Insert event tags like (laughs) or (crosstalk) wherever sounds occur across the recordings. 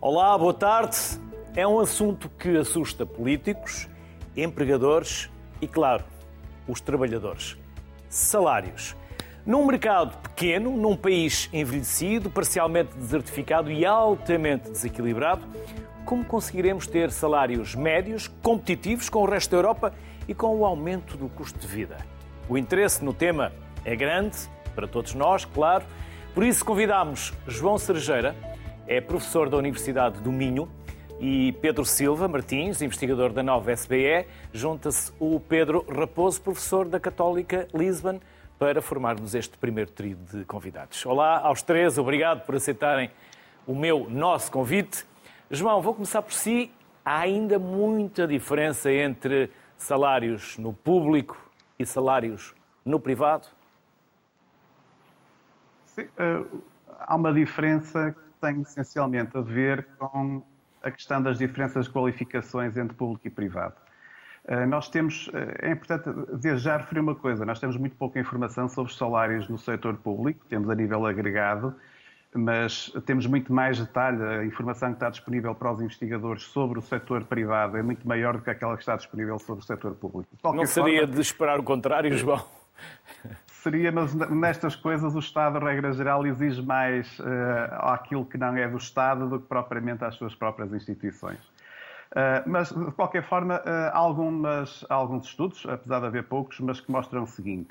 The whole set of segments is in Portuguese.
Olá, boa tarde. É um assunto que assusta políticos, empregadores e, claro, os trabalhadores. Salários. Num mercado pequeno, num país envelhecido, parcialmente desertificado e altamente desequilibrado, como conseguiremos ter salários médios, competitivos com o resto da Europa e com o aumento do custo de vida? O interesse no tema é grande, para todos nós, claro. Por isso convidamos João Cerejeira, é professor da Universidade do Minho, e Pedro Silva Martins, investigador da nova SBE. Junta-se o Pedro Raposo, professor da Católica Lisbon, para formarmos este primeiro trio de convidados. Olá aos três, obrigado por aceitarem o meu, nosso convite. João, vou começar por si. Há ainda muita diferença entre salários no público e salários no privado? Sim, uh, há uma diferença tem essencialmente a ver com a questão das diferenças de qualificações entre público e privado. Uh, nós temos, uh, é importante desde já referir uma coisa, nós temos muito pouca informação sobre os salários no setor público, temos a nível agregado, mas temos muito mais detalhe. A informação que está disponível para os investigadores sobre o setor privado é muito maior do que aquela que está disponível sobre o setor público. Não seria forma, de esperar o contrário, João? Seria, mas nestas coisas o Estado, regra geral, exige mais uh, aquilo que não é do Estado do que propriamente às suas próprias instituições. Uh, mas, de qualquer forma, uh, algumas, alguns estudos, apesar de haver poucos, mas que mostram o seguinte.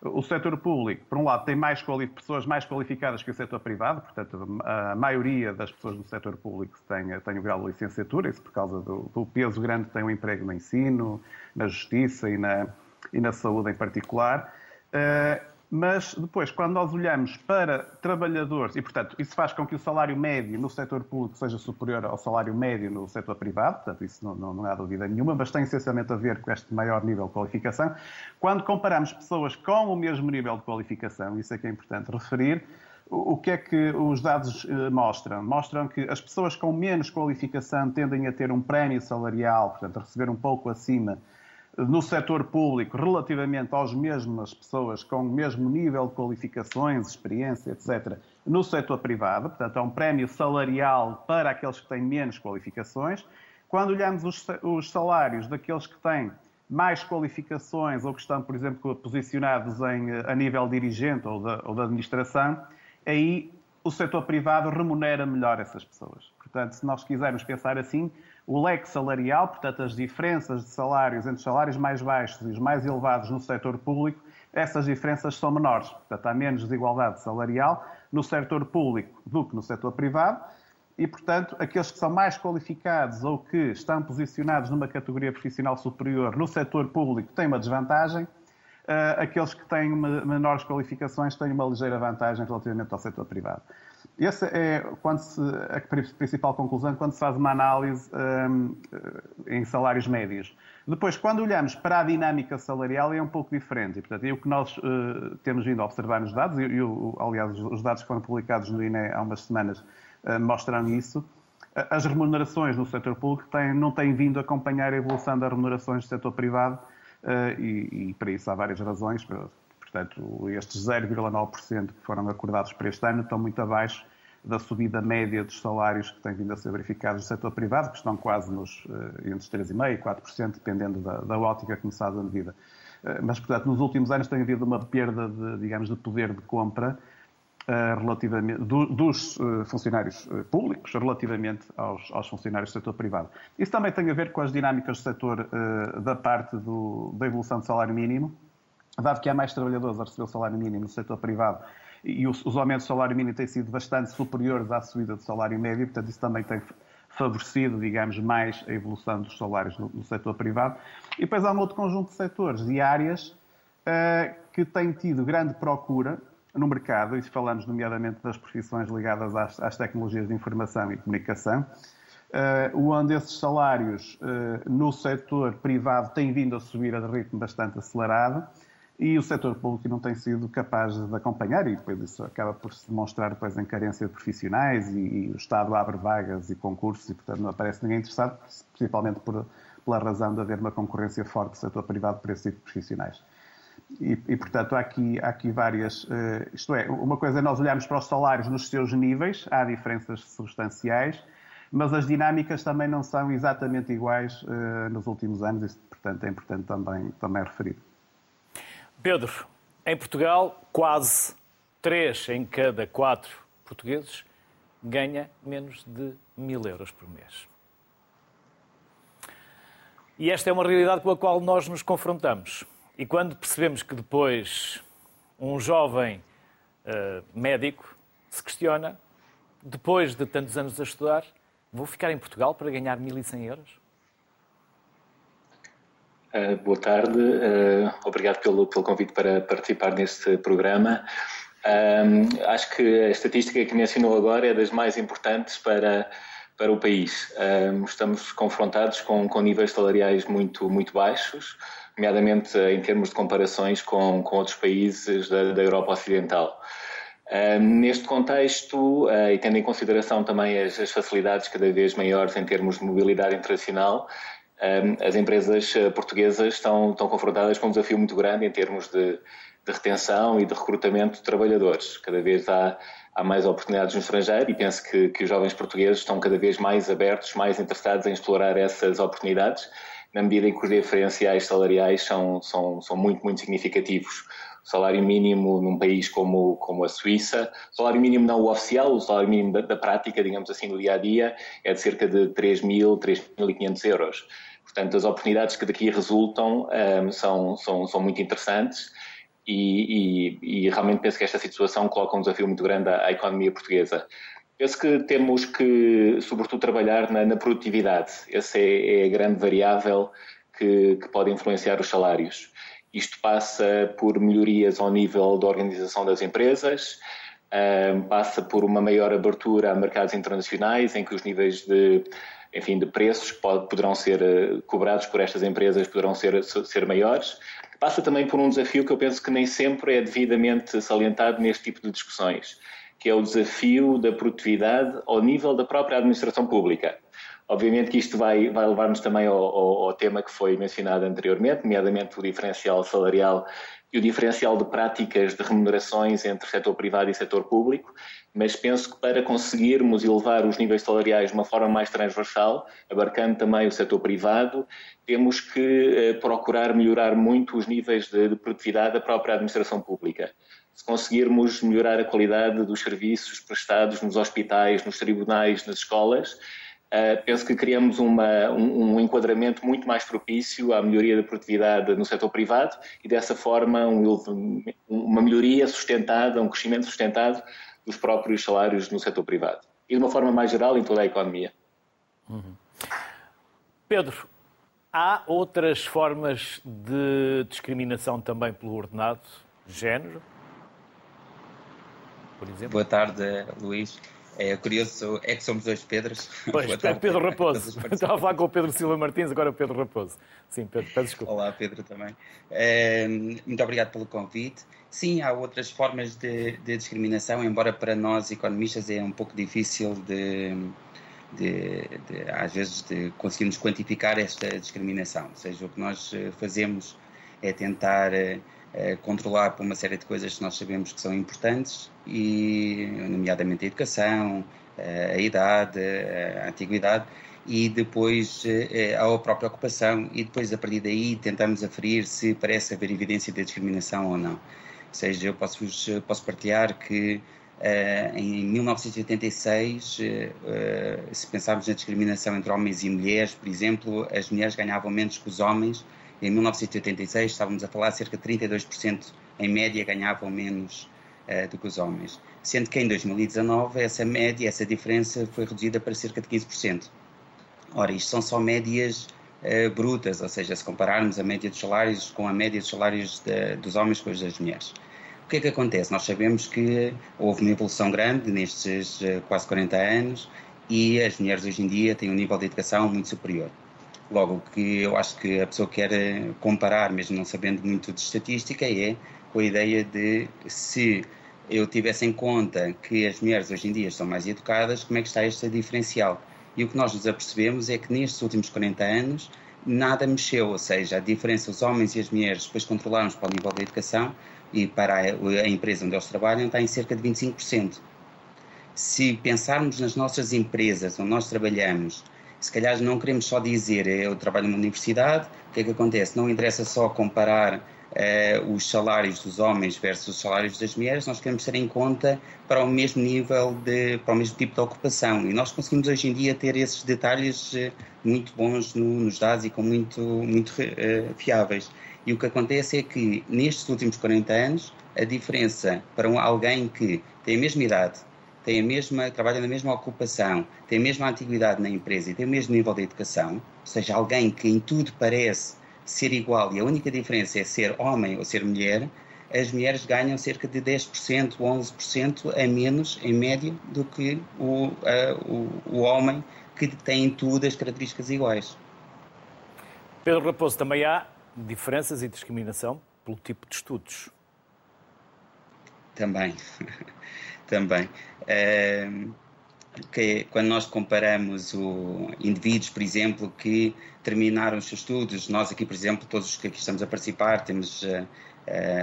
O setor público, por um lado, tem mais pessoas mais qualificadas que o setor privado, portanto, a maioria das pessoas do setor público tem, tem o grau de licenciatura, isso por causa do, do peso grande que tem o emprego no ensino, na justiça e na, e na saúde em particular. Uh, mas depois, quando nós olhamos para trabalhadores, e portanto isso faz com que o salário médio no setor público seja superior ao salário médio no setor privado, portanto isso não, não, não há dúvida nenhuma, mas tem essencialmente a ver com este maior nível de qualificação. Quando comparamos pessoas com o mesmo nível de qualificação, isso é que é importante referir, o que é que os dados eh, mostram? Mostram que as pessoas com menos qualificação tendem a ter um prémio salarial, portanto, a receber um pouco acima no setor público relativamente às mesmas pessoas com o mesmo nível de qualificações, experiência, etc., no setor privado, portanto, é um prémio salarial para aqueles que têm menos qualificações. Quando olhamos os, os salários daqueles que têm mais qualificações ou que estão, por exemplo, posicionados em, a nível dirigente ou da, ou da administração, aí o setor privado remunera melhor essas pessoas. Portanto, se nós quisermos pensar assim, o leque salarial, portanto, as diferenças de salários entre os salários mais baixos e os mais elevados no setor público, essas diferenças são menores. Portanto, há menos desigualdade salarial no setor público do que no setor privado e, portanto, aqueles que são mais qualificados ou que estão posicionados numa categoria profissional superior no setor público têm uma desvantagem, uh, aqueles que têm menores qualificações têm uma ligeira vantagem relativamente ao setor privado. Essa é quando se, a principal conclusão quando se faz uma análise um, em salários médios. Depois, quando olhamos para a dinâmica salarial, é um pouco diferente. E, portanto, é o que nós uh, temos vindo a observar nos dados, e, e aliás, os dados que foram publicados no INE há umas semanas uh, mostram isso. As remunerações no setor público têm, não têm vindo acompanhar a evolução das remunerações do setor privado, uh, e, e para isso há várias razões. Portanto, estes 0,9% que foram acordados para este ano estão muito abaixo da subida média dos salários que têm vindo a ser verificados no setor privado, que estão quase nos, eh, entre 3,5% e 4%, dependendo da, da ótica começada a medida. Eh, mas, portanto, nos últimos anos tem havido uma perda, de, digamos, de poder de compra uh, relativamente, do, dos funcionários públicos relativamente aos, aos, funcionários do setor privado. Isso também tem a ver com as dinâmicas do setor da parte do, da evolução do salário mínimo, dado que há mais trabalhadores a receber o salário mínimo no setor privado e os, os aumentos do salário mínimo têm sido bastante superiores à subida do salário médio, portanto, isso também tem favorecido, digamos, mais a evolução dos salários no, no setor privado. E depois há um outro conjunto de setores e áreas uh, que têm tido grande procura no mercado, e falamos nomeadamente das profissões ligadas às, às tecnologias de informação e comunicação, uh, onde esses salários uh, no setor privado têm vindo a subir a ritmo bastante acelerado e o setor público não tem sido capaz de acompanhar e depois isso acaba por se demonstrar depois em carência de profissionais e, e o Estado abre vagas e concursos e portanto não aparece ninguém interessado, principalmente por, pela razão de haver uma concorrência forte do setor privado por esse tipo de profissionais. E, e, portanto, há aqui, há aqui várias. Uh, isto é, uma coisa é nós olharmos para os salários nos seus níveis, há diferenças substanciais, mas as dinâmicas também não são exatamente iguais uh, nos últimos anos, isso, portanto, é importante também, também referir. Pedro, em Portugal, quase 3 em cada 4 portugueses ganha menos de mil euros por mês. E esta é uma realidade com a qual nós nos confrontamos. E quando percebemos que depois um jovem uh, médico se questiona, depois de tantos anos a estudar, Vou ficar em Portugal para ganhar 1.100 euros? Uh, boa tarde, uh, obrigado pelo, pelo convite para participar neste programa. Uh, acho que a estatística que mencionou agora é das mais importantes para, para o país. estamos confrontados com, com níveis salariais muito, muito baixos, nomeadamente em termos de comparações com, com outros países da, da Europa Ocidental neste contexto, uh, e tendo em consideração também as, as, facilidades cada vez maiores em termos de mobilidade internacional, as empresas uh, portuguesas estão, estão confrontadas com um desafio muito grande em termos de, de retenção e de recrutamento de trabalhadores. Cada vez há, há mais oportunidades no estrangeiro e penso que, que os jovens portugueses estão cada vez mais abertos, mais interessados em explorar essas oportunidades, na medida em que os diferenciais salariais são, são, são muito, muito significativos salário mínimo num país como, como a Suíça, salário mínimo não o oficial, o salário mínimo da, da prática, digamos assim, do dia a dia, é de cerca de 3.000, 3.500 euros. Portanto, as oportunidades que daqui resultam um, são, são, são muito interessantes e, e, e, realmente penso que esta situação coloca um desafio muito grande à, à economia portuguesa. Penso que temos que, sobretudo, trabalhar na, na produtividade. Essa é, é, a grande variável que, que pode influenciar os salários. Isto passa por melhorias ao nível da organização das empresas, passa por uma maior abertura a mercados internacionais, em que os níveis de, enfim, de preços poderão ser eh, cobrados por estas empresas poderão ser, ser maiores. Passa também por um desafio que eu penso que nem sempre é devidamente salientado neste tipo de discussões, que é o desafio da produtividade ao nível da própria administração pública. Obviamente que isto vai, vai levar-nos também ao, ao, ao, tema que foi mencionado anteriormente, nomeadamente o diferencial salarial e o diferencial de práticas de remunerações entre setor privado e setor público, mas penso que para conseguirmos elevar os níveis salariais de uma forma mais transversal, abarcando também o setor privado, temos que eh, procurar melhorar muito os níveis de, de produtividade da própria administração pública. Se conseguirmos melhorar a qualidade dos serviços prestados nos hospitais, nos tribunais, nas escolas, Uh, penso que criamos uma, um, um, enquadramento muito mais propício à melhoria da produtividade no setor privado e, dessa forma, um, uma melhoria sustentada, um crescimento sustentado dos próprios salários no setor privado. E, de uma forma mais geral, em toda a economia. Uhum. Pedro, há outras formas de discriminação também pelo ordenado género? Por exemplo? Boa tarde, Luís. É curioso, é que somos dois Pedros. (laughs) Pois, é Pedro Raposo. Estava a falar com o Pedro Silva Martins, agora o Pedro Raposo. Sim, Pedro, peço desculpa. Olá, Pedro também. É, muito obrigado pelo convite. Sim, há outras formas de, de, discriminação, embora para nós economistas é um pouco difícil de, de, de, às vezes, de conseguirmos quantificar esta discriminação. Ou seja, o que nós eh, fazemos é tentar eh, controlar por uma série de coisas que nós sabemos que são importantes, e, nomeadamente a educação, eh, a idade, eh, a antiguidade, e depois a própria ocupação, e depois a partir daí tentamos aferir se parece haver evidência de discriminação ou não. Ou seja, eu posso, posso partilhar que em 1986, uh, uh, se pensarmos na discriminação entre homens e mulheres, por exemplo, as mulheres ganhavam menos que os homens em 1986 estávamos a falar cerca de 32% em média ganhavam menos uh, do que os homens, sendo que em 2019 essa média, essa diferença foi reduzida para cerca de 15%. Ora, isto são só médias uh, brutas, ou seja, se compararmos a média dos salários com a média dos salários de, dos homens com os das mulheres. O que é que acontece? Nós sabemos que houve uma evolução grande nestes uh, quase 40 anos e as mulheres hoje em dia têm um nível de educação muito superior. Logo, o que eu acho que a pessoa quer eh, comparar, mesmo não sabendo muito de estatística, é com a ideia de se eu tivesse em conta que as mulheres hoje em dia são mais educadas, como é que está este diferencial? E o que nós nos apercebemos é que nestes últimos 40 anos nada mexeu, ou seja, a diferença, os homens e as mulheres depois controlaram para o nível da educação e para a empresa onde eles trabalham está em cerca de 25%. se pensarmos nas nossas empresas onde nós trabalhamos, se calhar não queremos só dizer eu trabalho numa universidade, o que é que acontece? Não interessa só comparar uh, os salários dos homens versus os salários das mulheres, nós queremos ter em conta para o mesmo nível, de, para o mesmo tipo de ocupação. E nós conseguimos hoje em dia ter esses detalhes uh, muito bons no, nos dados e com muito, muito uh, fiáveis. E o que acontece é que nestes últimos 40 anos, a diferença para um, alguém que tem a mesma idade, tem a mesma, trabalha na mesma ocupação, tem a mesma antiguidade na empresa e tem o mesmo nível de educação, ou seja, alguém que em tudo parece ser igual e a única diferença é ser homem ou ser mulher, as mulheres ganham cerca de 10%, 11% a menos, em média, do que o, o, o homem que tem tudo as características iguais. Pedro Raposo, também há diferenças e discriminação pelo tipo de estudos. Também, (laughs) também. Que quando nós comparamos o indivíduos, por exemplo, que terminaram os seus estudos, nós aqui, por exemplo, todos os que aqui estamos a participar, temos uh,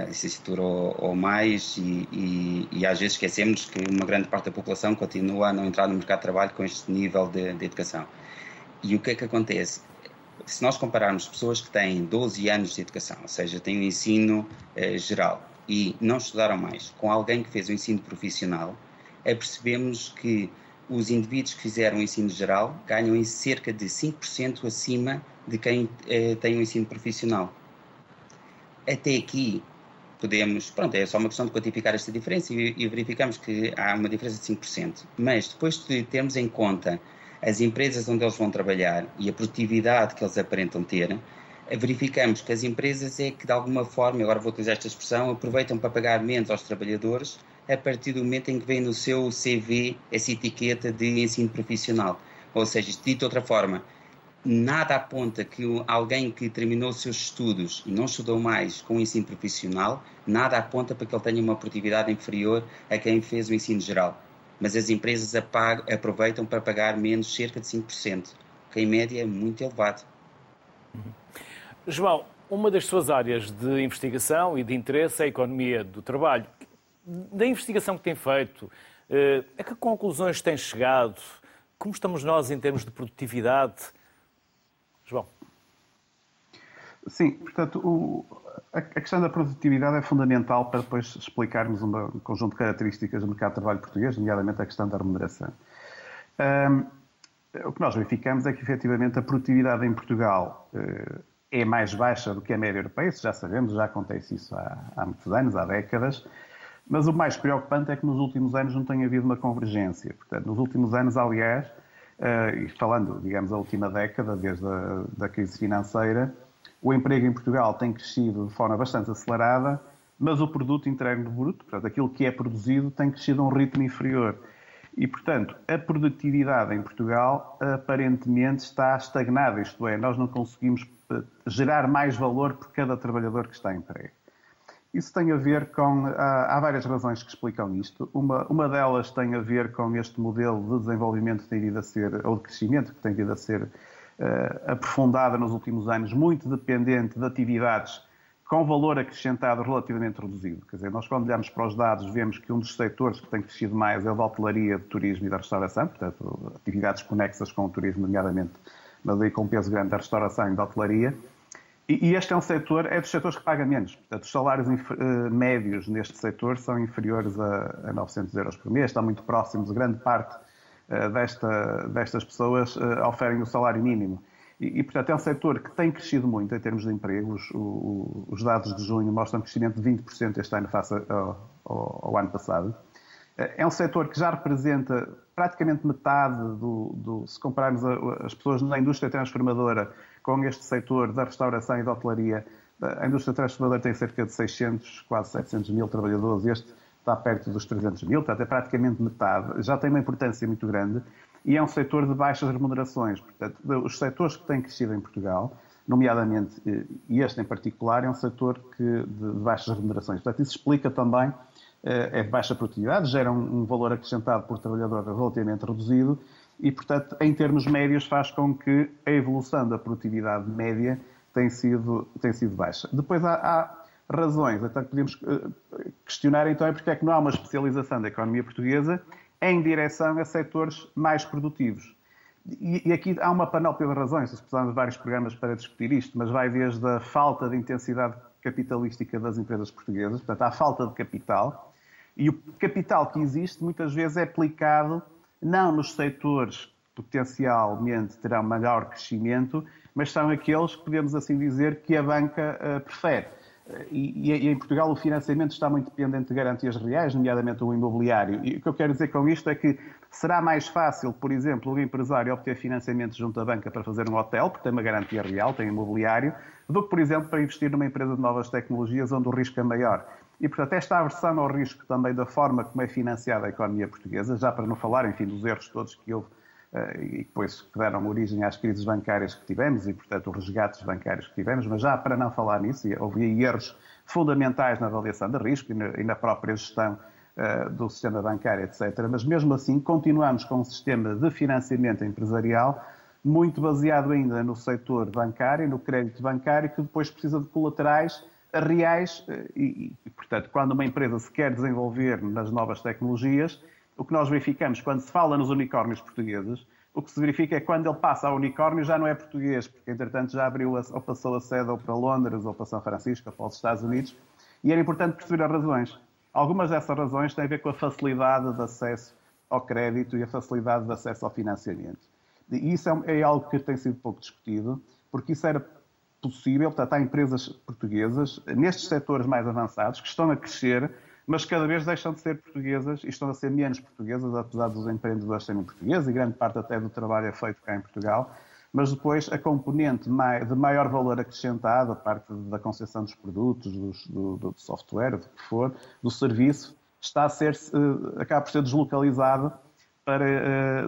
licenciatura ou, ou mais e, e, e, às vezes esquecemos que uma grande parte da população continua a não entrar no mercado de trabalho com este nível de, de educação. E o que é que acontece? Se nós compararmos pessoas que têm 12 anos de educação, ou seja, têm um ensino uh, geral e não estudaram mais, com alguém que fez o ensino profissional, é percebemos que os indivíduos que fizeram o ensino geral ganham em cerca de 5% acima de quem eh, tem o um ensino profissional. Até aqui, podemos, pronto, é só uma questão de quantificar esta diferença e, e verificamos que há uma diferença de 5%. Mas depois de termos em conta as empresas onde eles vão trabalhar e a produtividade que eles aparentam ter, verificamos que as empresas é que de alguma forma, agora vou utilizar esta expressão, aproveitam para pagar menos aos trabalhadores a partir do momento em que vem no seu CV essa etiqueta de ensino profissional. Ou seja, dito de outra forma, nada aponta que alguém que terminou os seus estudos e não estudou mais com o ensino profissional, nada aponta para que ele tenha uma produtividade inferior a quem fez o ensino geral. Mas as empresas aproveitam para pagar menos cerca de 5%, que em média é muito elevado. João, uma das suas áreas de investigação e de interesse é a economia do trabalho da investigação que tem feito, eh, a que conclusões tem chegado? Como estamos nós em termos de produtividade? João. Sim, portanto, o, a, questão da produtividade é fundamental para depois explicarmos uma, um conjunto de características do mercado de trabalho português, nomeadamente a questão da remuneração. Um, o que nós verificamos é que, efetivamente, a produtividade em Portugal uh, é mais baixa do que a média europeia, isso já sabemos, já acontece isso há, há muitos anos, há décadas. Mas o mais preocupante é que nos últimos anos não tem havido uma convergência. Portanto, nos últimos anos, aliás, uh, e falando, digamos, a última década, desde a da crise financeira, o emprego em Portugal tem crescido de forma bastante acelerada, mas o produto interno bruto, portanto, aquilo que é produzido, tem crescido a um ritmo inferior. E, portanto, a produtividade em Portugal aparentemente está estagnada, isto é, nós não conseguimos eh, gerar mais valor por cada trabalhador que está em emprego. Isso tem a ver com. Há, há várias razões que explicam isto. Uma, uma delas tem a ver com este modelo de desenvolvimento que tem vindo a ser, ou de crescimento que tem vindo a ser uh, aprofundada nos últimos anos, muito dependente de atividades com valor acrescentado relativamente reduzido. Quer dizer, nós quando olhamos para os dados vemos que um dos setores que tem crescido mais é o da hotelaria, do turismo e da restauração, portanto, atividades conexas com o turismo, nomeadamente, mas aí com peso grande da restauração e da hotelaria. E, este é um setor, é dos setores que paga menos. Portanto, os salários uh, médios neste setor são inferiores a, a 900 euros por mês, estão muito próximos, grande parte uh, desta, destas pessoas uh, oferem o salário mínimo. E, e, portanto, é um setor que tem crescido muito em termos de empregos. O, os dados de junho mostram um crescimento de 20% este ano face ao, ao, ao, ano passado. É um setor que já representa praticamente metade do, do se compararmos a, as pessoas na indústria transformadora com este setor da restauração e da hotelaria, a indústria transformadora tem cerca de 600, quase 700 mil trabalhadores, este está perto dos 300 mil, portanto é praticamente metade, já tem uma importância muito grande e é um setor de baixas remunerações. Portanto, os setores que têm crescido em Portugal, nomeadamente, e este em particular, é um setor que, de, baixas remunerações. Portanto, isso explica também, eh, é de baixa produtividade, gera um, valor acrescentado por trabalhador relativamente reduzido e, portanto, em termos médios, faz com que a evolução da produtividade média tenha sido, tem sido baixa. Depois há, há razões, até que podemos eh, questionar então é porque é que não há uma especialização da economia portuguesa em direção a setores mais produtivos. E, e aqui há uma panóplia de razões, precisamos de vários programas para discutir isto, mas vai desde a falta de intensidade capitalística das empresas portuguesas, portanto, há falta de capital, e o capital que existe muitas vezes é aplicado não nos setores que potencialmente terão maior crescimento, mas são aqueles que podemos assim dizer que a banca uh, prefere. E, e, em Portugal o financiamento está muito dependente de garantias reais, nomeadamente o imobiliário. E o que eu quero dizer com isto é que será mais fácil, por exemplo, o empresário obter financiamento junto à banca para fazer um hotel, porque tem uma garantia real, tem imobiliário, do que, por exemplo, para investir numa empresa de novas tecnologias onde o risco é maior. E, portanto, esta aversão ao risco também da forma como é financiada a economia portuguesa, já para não falar, enfim, dos erros todos que houve e depois que deram origem às crises bancárias que tivemos e, portanto, os resgates bancários que tivemos, mas já para não falar nisso, houve erros fundamentais na avaliação de risco e na própria gestão uh, do sistema bancário, etc. Mas mesmo assim, continuamos com um sistema de financiamento empresarial muito baseado ainda no setor bancário, no crédito bancário, que depois precisa de colaterais reais eh, e, e, portanto, quando uma empresa se quer desenvolver nas novas tecnologias, o que nós verificamos quando se fala nos unicórnios portugueses, o que se verifica é que quando ele passa ao unicórnio já não é português, porque entretanto já abriu ou passou a sede ou para Londres ou para São Francisco ou para os Estados Unidos, e era importante perceber as razões. Algumas dessas razões têm a ver com a facilidade de acesso ao crédito e a facilidade de acesso ao financiamento. E isso é, é algo que tem sido pouco discutido, porque isso era possível, portanto, há empresas portuguesas nestes setores mais avançados que estão a crescer mas cada vez deixam de ser portuguesas e estão a ser menos portuguesas, apesar dos empreendedores serem portugueses, e grande parte até do trabalho é feito cá em Portugal. Mas depois a componente de maior valor acrescentado, a parte da concessão dos produtos, do, do, software, do que for, do serviço, está a ser, eh, acaba por ser deslocalizado para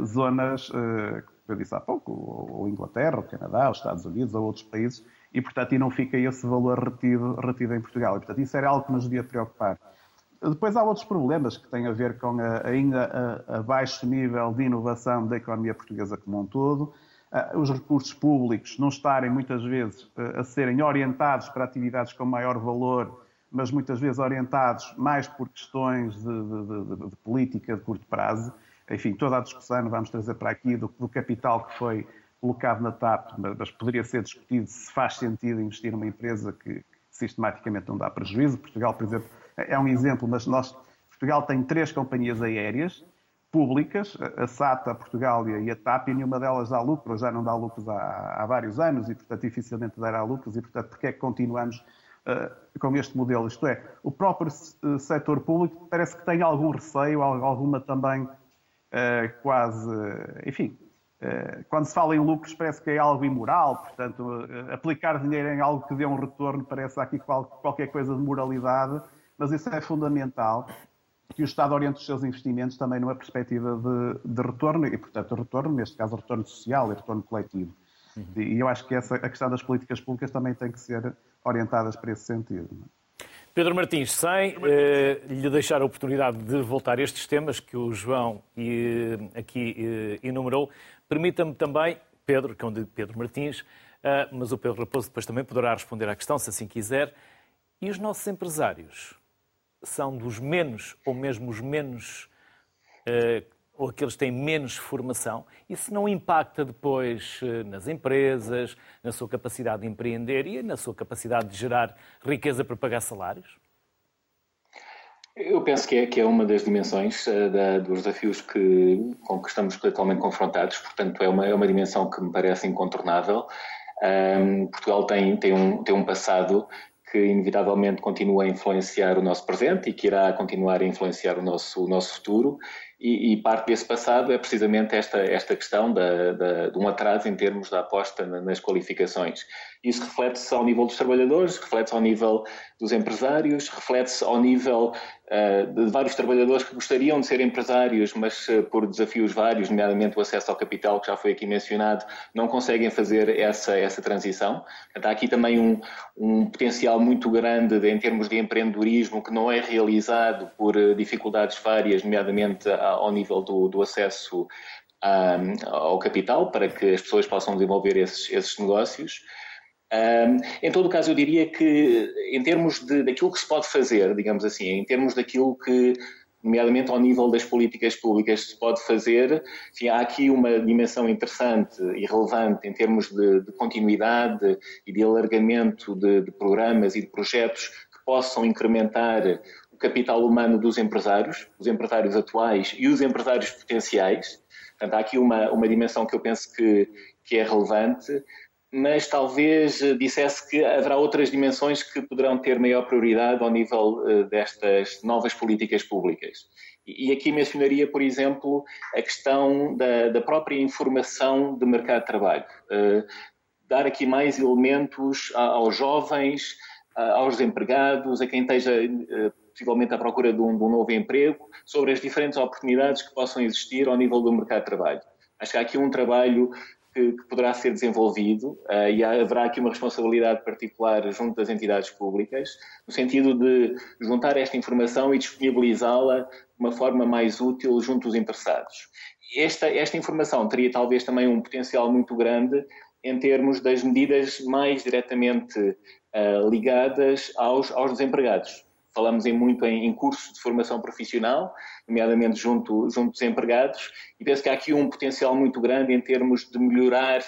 uh, zonas, uh, como eu disse há pouco, ou Inglaterra, ou Canadá, os Estados Unidos, ou outros países, e portanto e não fica esse valor retido, retido em Portugal. E portanto isso era algo que nos devia preocupar. Depois há outros problemas que têm a ver com a, ainda a, a, baixo nível de inovação da economia portuguesa como um todo, os recursos públicos não estarem muitas vezes a serem orientados para atividades com maior valor, mas muitas vezes orientados mais por questões de, de, de, de política de curto prazo. Enfim, toda a discussão vamos trazer para aqui do, do capital que foi colocado na TAP, mas poderia ser discutido se faz sentido investir numa empresa que sistematicamente não dá prejuízo. Portugal, por exemplo, é um exemplo, mas nós, Portugal tem três companhias aéreas públicas, a SATA, Portugal e a TAP, e nenhuma delas dá lucro, já não dá lucros há, há vários anos e, portanto, dificilmente dará lucros e, portanto, porque é que continuamos uh, com este modelo? Isto é, o próprio uh, setor público parece que tem algum receio, alguma também uh, quase, enfim, quando se fala em lucros parece que é algo imoral, portanto, aplicar dinheiro em algo que dê um retorno parece aqui qualquer coisa de moralidade mas isso é fundamental que o Estado oriente os seus investimentos também numa perspectiva de, de retorno, e, portanto, retorno, neste caso, retorno social e retorno coletivo. Uhum. E eu acho que essa, a questão das políticas públicas também tem que ser orientadas para esse sentido. Pedro Martins, sem eh, lhe deixar a oportunidade de voltar a estes temas que o João eh, aqui eh, enumerou, permita-me também, Pedro, que é um de Pedro Martins, eh, mas o Pedro Raposo depois também poderá responder à questão, se assim quiser. E os nossos empresários? São dos menos ou mesmo os menos uh, ou aqueles que têm menos formação, isso não impacta depois uh, nas empresas, na sua capacidade de empreender e na sua capacidade de gerar riqueza para pagar salários? Eu penso que é, que é uma das dimensões uh, da, dos desafios que, com que estamos atualmente confrontados, portanto, é uma, é uma dimensão que me parece incontornável. Um, Portugal tem, tem, um, tem um passado que inevitavelmente continua a influenciar o nosso presente e que irá continuar a influenciar o nosso, o nosso futuro. E, e, parte desse passado é precisamente esta, esta questão da, da, de um atraso em termos da aposta nas qualificações. Isso reflete-se ao nível dos trabalhadores, reflete-se ao nível dos empresários, reflete-se ao nível uh, de vários trabalhadores que gostariam de ser empresários, mas uh, por desafios vários, nomeadamente o acesso ao capital, que já foi aqui mencionado, não conseguem fazer essa, essa transição. Há aqui também um, um potencial muito grande de, em termos de empreendedorismo que não é realizado por uh, dificuldades várias, nomeadamente ao nível do, do acesso ao capital, para que as pessoas possam desenvolver esses, esses negócios. Um, em todo caso, eu diria que, em termos de, daquilo que se pode fazer, digamos assim, em termos daquilo que nomeadamente ao nível das políticas públicas se pode fazer. Enfim, há aqui uma dimensão interessante e relevante em termos de, de continuidade e de alargamento de, de programas e de projetos que possam incrementar o capital humano dos empresários, os empresários atuais e os empresários potenciais. Portanto, há aqui uma, uma dimensão que eu penso que, que é relevante mas talvez eh, dissesse que haverá outras dimensões que poderão ter maior prioridade ao nível eh, destas novas políticas públicas. E aqui mencionaria, por exemplo, a questão da, da própria informação de mercado de trabalho. Uh, dar aqui mais elementos aos jovens, aos empregados, a quem esteja possivelmente à procura de um, de um novo emprego, sobre as diferentes oportunidades que possam existir ao nível do mercado de trabalho. Acho que há aqui um trabalho que, que poderá ser desenvolvido uh, e haverá aqui uma responsabilidade particular junto das entidades públicas, no sentido de juntar esta informação e disponibilizá-la de uma forma mais útil junto dos interessados. Esta, esta informação teria talvez também um potencial muito grande em termos das medidas mais diretamente uh, ligadas aos, aos desempregados falamos em muito em, em, cursos de formação profissional, nomeadamente junto, junto dos empregados, e penso que há aqui um potencial muito grande em termos de melhorar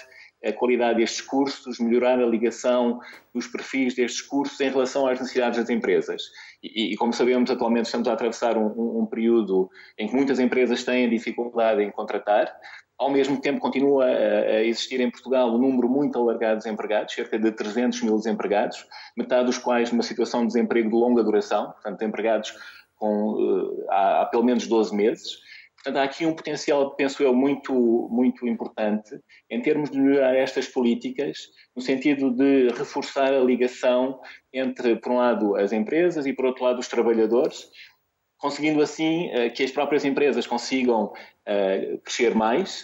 a qualidade destes cursos, melhorar a ligação dos perfis destes cursos em relação às necessidades das empresas. E, e como sabemos, atualmente estamos a atravessar um, um, um período em que muitas empresas têm dificuldade em contratar, ao mesmo tempo, continua a existir em Portugal um número muito alargado de desempregados, cerca de 300 mil desempregados, metade dos quais numa situação de desemprego de longa duração, portanto, empregados com, eh, há, há pelo menos 12 meses. Portanto, há aqui um potencial, penso eu, muito, muito importante em termos de melhorar estas políticas, no sentido de reforçar a ligação entre, por um lado, as empresas e, por outro lado, os trabalhadores, conseguindo assim eh, que as próprias empresas consigam crescer mais,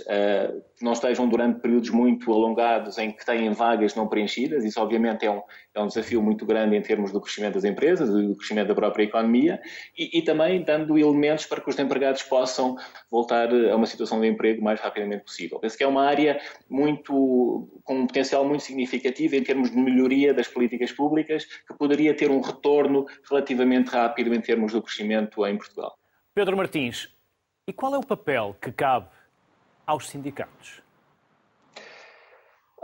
que não estejam durante períodos muito alongados em que têm vagas não preenchidas. Isso, obviamente, é um, é um desafio muito grande em termos do crescimento das empresas do crescimento da própria economia e, e, também dando elementos para que os empregados possam voltar a uma situação de emprego mais rapidamente possível. Penso que é uma área muito, com um potencial muito significativo em termos de melhoria das políticas públicas, que poderia ter um retorno relativamente rápido em termos do crescimento em Portugal. Pedro Martins, e qual é o papel que cabe aos sindicatos?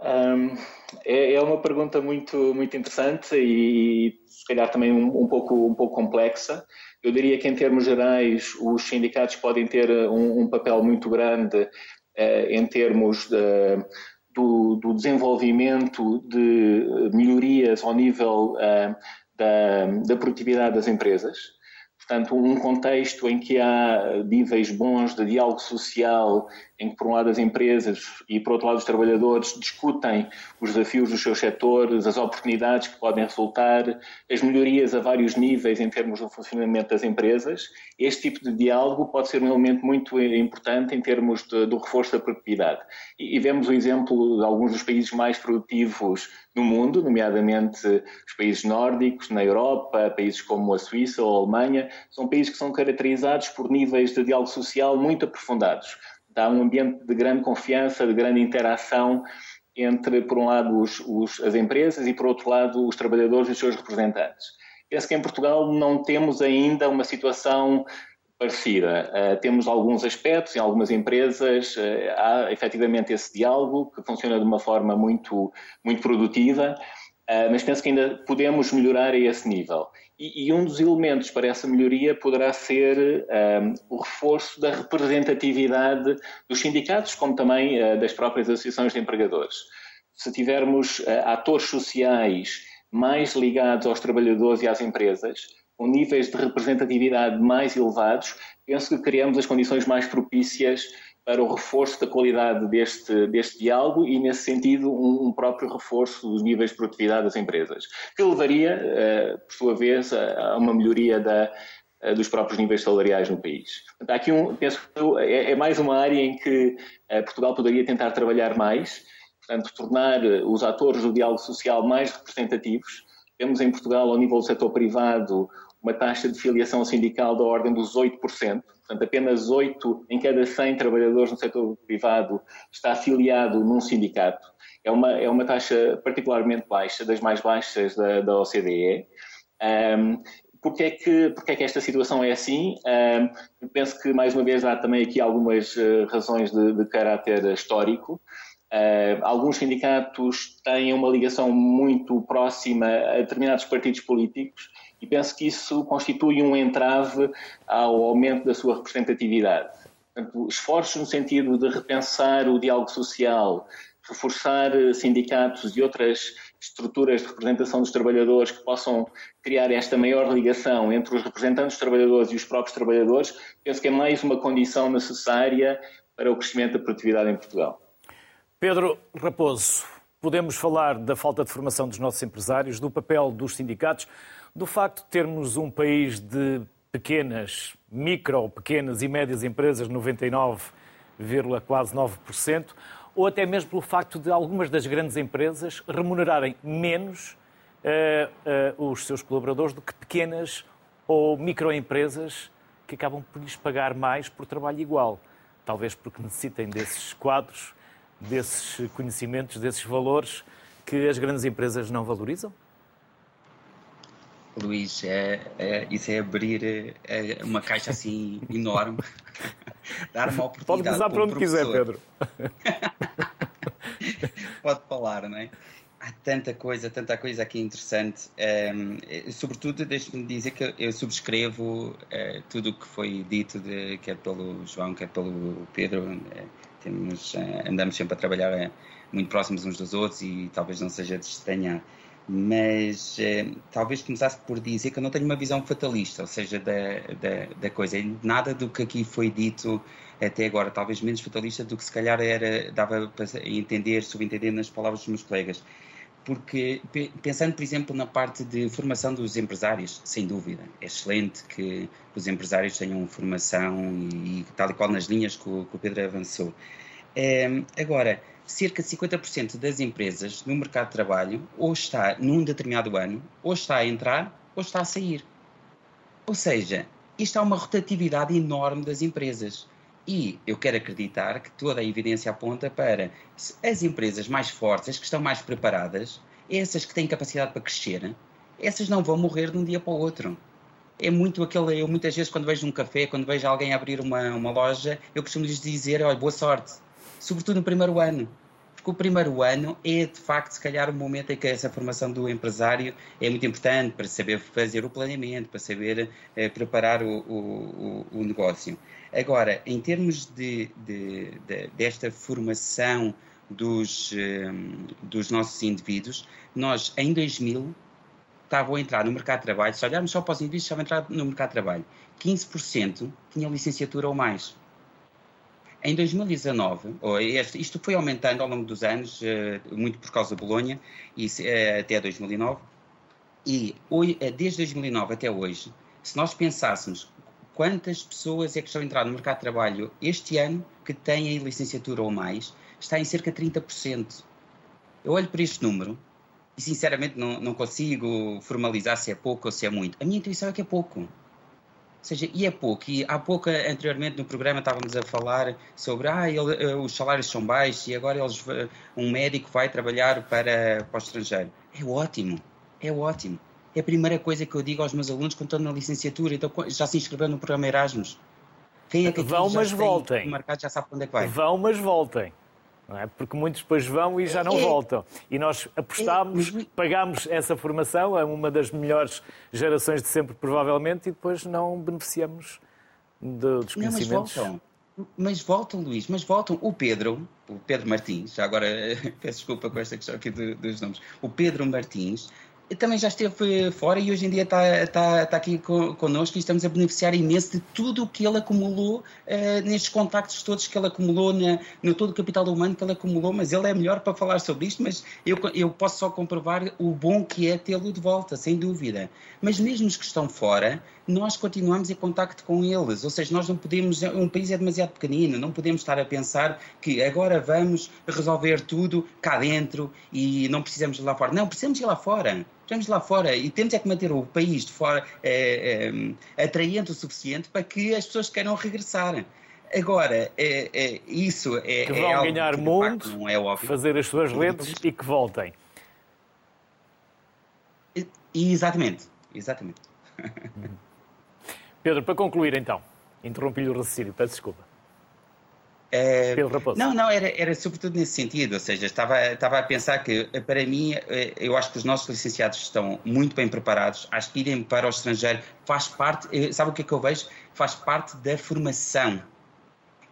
Um, é, é, uma pergunta muito, muito interessante e, se calhar também um, um, pouco, um pouco complexa. Eu diria que, em termos gerais, os sindicatos podem ter um, um papel muito grande uh, em termos de, do, do, desenvolvimento de melhorias ao nível uh, da, da produtividade das empresas. Portanto, um contexto em que há níveis bons de diálogo social em que, por um lado, as empresas e, por outro lado, os trabalhadores discutem os desafios dos seus setores, as oportunidades que podem resultar, as melhorias a vários níveis em termos do funcionamento das empresas. Este tipo de diálogo pode ser um elemento muito importante em termos de, do reforço da produtividade. E, e vemos o exemplo de alguns dos países mais produtivos no mundo, nomeadamente os países nórdicos, na Europa, países como a Suíça ou a Alemanha, são países que são caracterizados por níveis de diálogo social muito aprofundados Há um ambiente de grande confiança, de grande interação entre, por um lado, os, os, as empresas e, por outro lado, os trabalhadores e os seus representantes. Penso que em Portugal não temos ainda uma situação parecida. Uh, temos alguns aspectos, em algumas empresas uh, há efetivamente esse diálogo que funciona de uma forma muito, muito produtiva, uh, mas penso que ainda podemos melhorar a esse nível. E, e, um dos elementos para essa melhoria poderá ser um, o reforço da representatividade dos sindicatos, como também das próprias associações de empregadores. Se tivermos atores sociais mais ligados aos trabalhadores e às empresas, com níveis de representatividade mais elevados, penso que criamos as condições mais propícias para o reforço da qualidade deste, deste diálogo e, nesse sentido, um, um próprio reforço dos níveis de produtividade das empresas, que levaria, uh, por sua vez, a, a uma melhoria da, uh, dos próprios níveis salariais no país. Portanto, aqui um, penso que é, é, mais uma área em que uh, Portugal poderia tentar trabalhar mais, portanto, tornar os atores do diálogo social mais representativos. Temos em Portugal, ao nível do setor privado, uma taxa de filiação sindical da ordem dos 8%, Portanto, apenas 8 em cada 100 trabalhadores no setor privado está afiliado num sindicato. É uma, é uma taxa particularmente baixa, das mais baixas da, da OCDE. Um, Porque é, que, porque é que esta situação é assim? Penso que, mais uma vez, há também aqui algumas uh, razões de, de, caráter histórico. Uh, alguns sindicatos têm uma ligação muito próxima a determinados partidos políticos e penso que isso constitui um entrave ao aumento da sua representatividade. Portanto, esforços no sentido de repensar o diálogo social, reforçar sindicatos e outras estruturas de representação dos trabalhadores que possam criar esta maior ligação entre os representantes dos trabalhadores e os próprios trabalhadores, penso que é mais uma condição necessária para o crescimento da produtividade em Portugal. Pedro Raposo, podemos falar da falta de formação dos nossos empresários, do papel dos sindicatos, do facto de termos um país de pequenas, micro, pequenas e médias empresas, 99, quase 9%, ou até mesmo pelo facto de algumas das grandes empresas remunerarem menos uh, uh, os seus colaboradores do que pequenas ou microempresas que acabam por lhes pagar mais por trabalho igual. Talvez porque necessitem desses quadros, desses conhecimentos, desses valores que as grandes empresas não valorizam? Luís, é, é, isso é abrir é, uma caixa assim (laughs) enorme, dar uma oportunidade. Pode começar para onde quiser, Pedro. (laughs) Pode falar, não é? Há tanta coisa, tanta coisa aqui interessante. Um, ehm, sobretudo, deixe-me dizer que eu subscrevo uh, tudo o que foi dito, de, quer pelo João, quer pelo Pedro. Uh, temos, uh, andamos sempre a trabalhar muito próximos uns dos outros e talvez não seja de estranhar mas eh, talvez começasse por dizer que eu não tenho uma visão fatalista, ou seja, da, da, da, coisa. Nada do que aqui foi dito até agora, talvez menos fatalista do que se calhar era, dava para entender, subentender nas palavras dos meus colegas. Porque, pensando, por exemplo, na parte de formação dos empresários, sem dúvida, é excelente que os empresários tenham formação e, e tal e qual nas linhas que o, que o Pedro avançou. É, agora, cerca de 50% das empresas no mercado de trabalho ou está num determinado ano, ou está a entrar, ou está a sair. Ou seja, isto há uma rotatividade enorme das empresas. E eu quero acreditar que toda a evidência aponta para as empresas mais fortes, as que estão mais preparadas, essas que têm capacidade para crescer, essas não vão morrer de um dia para o outro. É muito aquele. Eu muitas vezes, quando vejo um café, quando vejo alguém abrir uma, uma loja, eu costumo lhes dizer: olha, boa sorte sobretudo no primeiro ano. Porque o primeiro ano é, de facto, se calhar o momento em que essa formação do empresário é muito importante para saber fazer o planeamento, para saber eh, preparar o, o, o, negócio. Agora, em termos de, de, de, desta formação dos, eh, dos nossos indivíduos, nós, em 2000, estavam a entrar no mercado de trabalho, se olharmos só para os indivíduos, estavam a entrar no mercado de trabalho, 15% tinham licenciatura ou mais. Em 2019, isto foi aumentando ao longo dos anos, eh, muito por causa de Bolonha, eh, até 2009, e eh, desde 2009 até hoje, se nós pensássemos quantas pessoas é que estão a entrar no mercado de trabalho este ano que têm licenciatura ou mais, está em cerca de 30%. Eu olho para este número e, sinceramente, não, não consigo formalizar se é pouco ou se é muito. A minha intuição é que é pouco seja, e é pouco. E há pouco, anteriormente no programa, estávamos a falar sobre ah, ele, eh, os salários são baixos e agora eles, um médico vai trabalhar para, para o estrangeiro. É ótimo, é ótimo. É a primeira coisa que eu digo aos meus alunos quando estão na licenciatura. Então, já se inscreveram no programa Erasmus. Quem é que Vão, mas voltem. Marcado, já sabe onde é que vai. Vão, mas voltem. É? Porque muitos depois vão e já não é, voltam. E nós apostámos, é, pagámos essa formação a uma das melhores gerações de sempre, provavelmente, e depois não beneficiamos de, dos conhecimentos. Não, mas voltam. Mas voltam, Luís, mas voltam. O Pedro, o Pedro Martins, já agora (laughs) peço desculpa com esta questão aqui dos nomes. O Pedro Martins também já esteve fora e hoje em dia está, está, está aqui connosco e estamos a beneficiar imenso de tudo o que ele acumulou uh, nestes contactos todos que ele acumulou na, no todo o capital humano que ele acumulou, mas ele é melhor para falar sobre isto, mas eu, eu posso só comprovar o bom que é tê-lo de volta, sem dúvida. Mas mesmo os que estão fora, nós continuamos em contacto com eles, ou seja, nós não podemos, um país é demasiado pequenino, não podemos estar a pensar que agora vamos resolver tudo cá dentro e não precisamos ir lá fora. Não, precisamos ir lá fora estamos lá fora e temos é que manter o país de fora é, é, atraente o suficiente para que as pessoas queiram regressar. Agora, é, isso é. Que vão é ganhar que, mundo, facto, é óbvio. fazer as suas lentes e que voltem. exatamente, exatamente. (laughs) Pedro, para concluir então, interrompi-lhe o raciocínio, peço desculpa. É, Pedro Raposo. Não, não, era, era sobretudo nesse sentido, ou seja, estava, estava a pensar que, para mim, eh, eu acho que os nossos licenciados estão muito bem preparados, acho que irem para o estrangeiro faz parte, eh, sabe o que é que eu vejo? Faz parte da formação.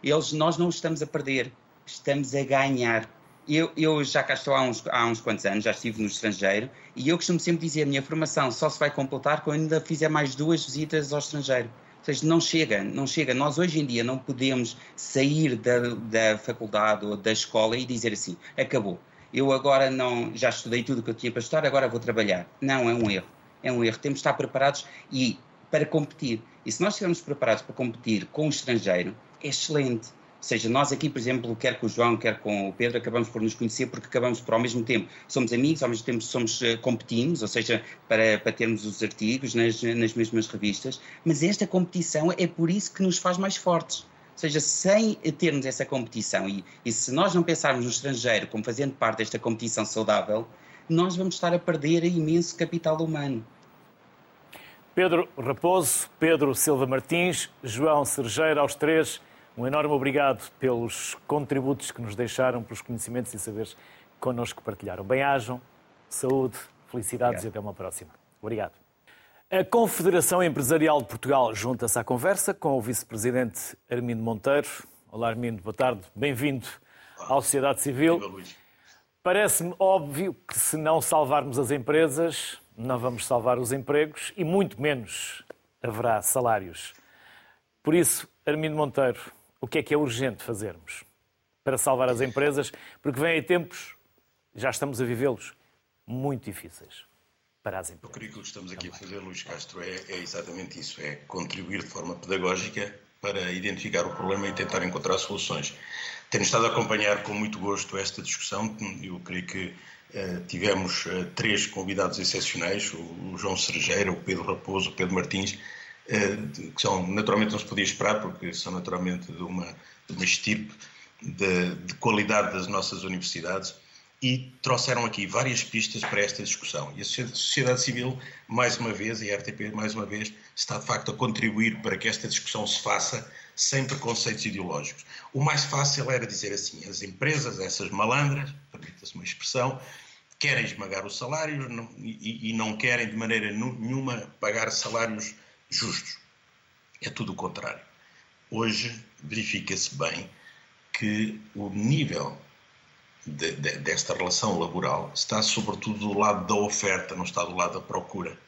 Eles, nós não estamos a perder, estamos a ganhar. Eu, eu já cá estou há uns, há uns quantos anos, já estive no estrangeiro, e eu costumo sempre dizer, a minha formação só se vai completar quando ainda fizer mais duas visitas ao estrangeiro seja, não chega, não chega. Nós hoje em dia não podemos sair da, da faculdade ou da escola e dizer assim, acabou. Eu agora não, já estudei tudo o que eu tinha para estudar, agora vou trabalhar. Não, é um erro. É um erro. Temos de estar preparados e para competir. E se nós estivermos preparados para competir com o estrangeiro, é excelente. Ou seja, nós aqui, por exemplo, quer com o João, quer com o Pedro, acabamos por nos conhecer porque acabamos por, ao mesmo tempo, somos amigos, ao mesmo tempo somos, uh, competimos, ou seja, para, para termos os artigos nas, nas mesmas revistas, mas esta competição é por isso que nos faz mais fortes. Ou seja, sem termos essa competição e, e se nós não pensarmos no estrangeiro como fazendo parte desta competição saudável, nós vamos estar a perder imenso capital humano. Pedro Raposo, Pedro Silva Martins, João Sergeira, aos três, um enorme obrigado pelos contributos que nos deixaram, pelos conhecimentos e saberes que connosco partilharam. Bem-ajam, saúde, felicidades obrigado. e até uma próxima. Obrigado. A Confederação Empresarial de Portugal junta-se à conversa com o vice-presidente Armindo Monteiro. Olá, Armindo, boa tarde. Bem-vindo à sociedade civil. Parece-me óbvio que se não salvarmos as empresas, não vamos salvar os empregos e muito menos haverá salários. Por isso, Armindo Monteiro, o que é que é urgente fazermos para salvar as empresas, porque vêm tempos, já estamos a vivê-los, muito difíceis para as empresas. Eu creio que o que estamos aqui a fazer, Luís Castro, é, é exatamente isso, é contribuir de forma pedagógica para identificar o problema e tentar encontrar soluções. Tenho estado a acompanhar com muito gosto esta discussão. Eu creio que uh, tivemos uh, três convidados excepcionais: o, o João Sergeira, o Pedro Raposo, o Pedro Martins, eh, que são, naturalmente não se podia esperar, porque são naturalmente de uma, de uma estirpe de, de qualidade das nossas universidades e trouxeram aqui várias pistas para esta discussão. E a sociedade civil, mais uma vez, e a RTP, mais uma vez, está de facto a contribuir para que esta discussão se faça sem preconceitos ideológicos. O mais fácil era dizer assim: as empresas, essas malandras, permita-se uma expressão, querem esmagar os salários e, e, não querem de maneira nenhuma pagar salários justos. É tudo o contrário. Hoje verifica-se bem que o nível de, de, desta relação laboral está sobretudo do lado da oferta, não está do lado da procura.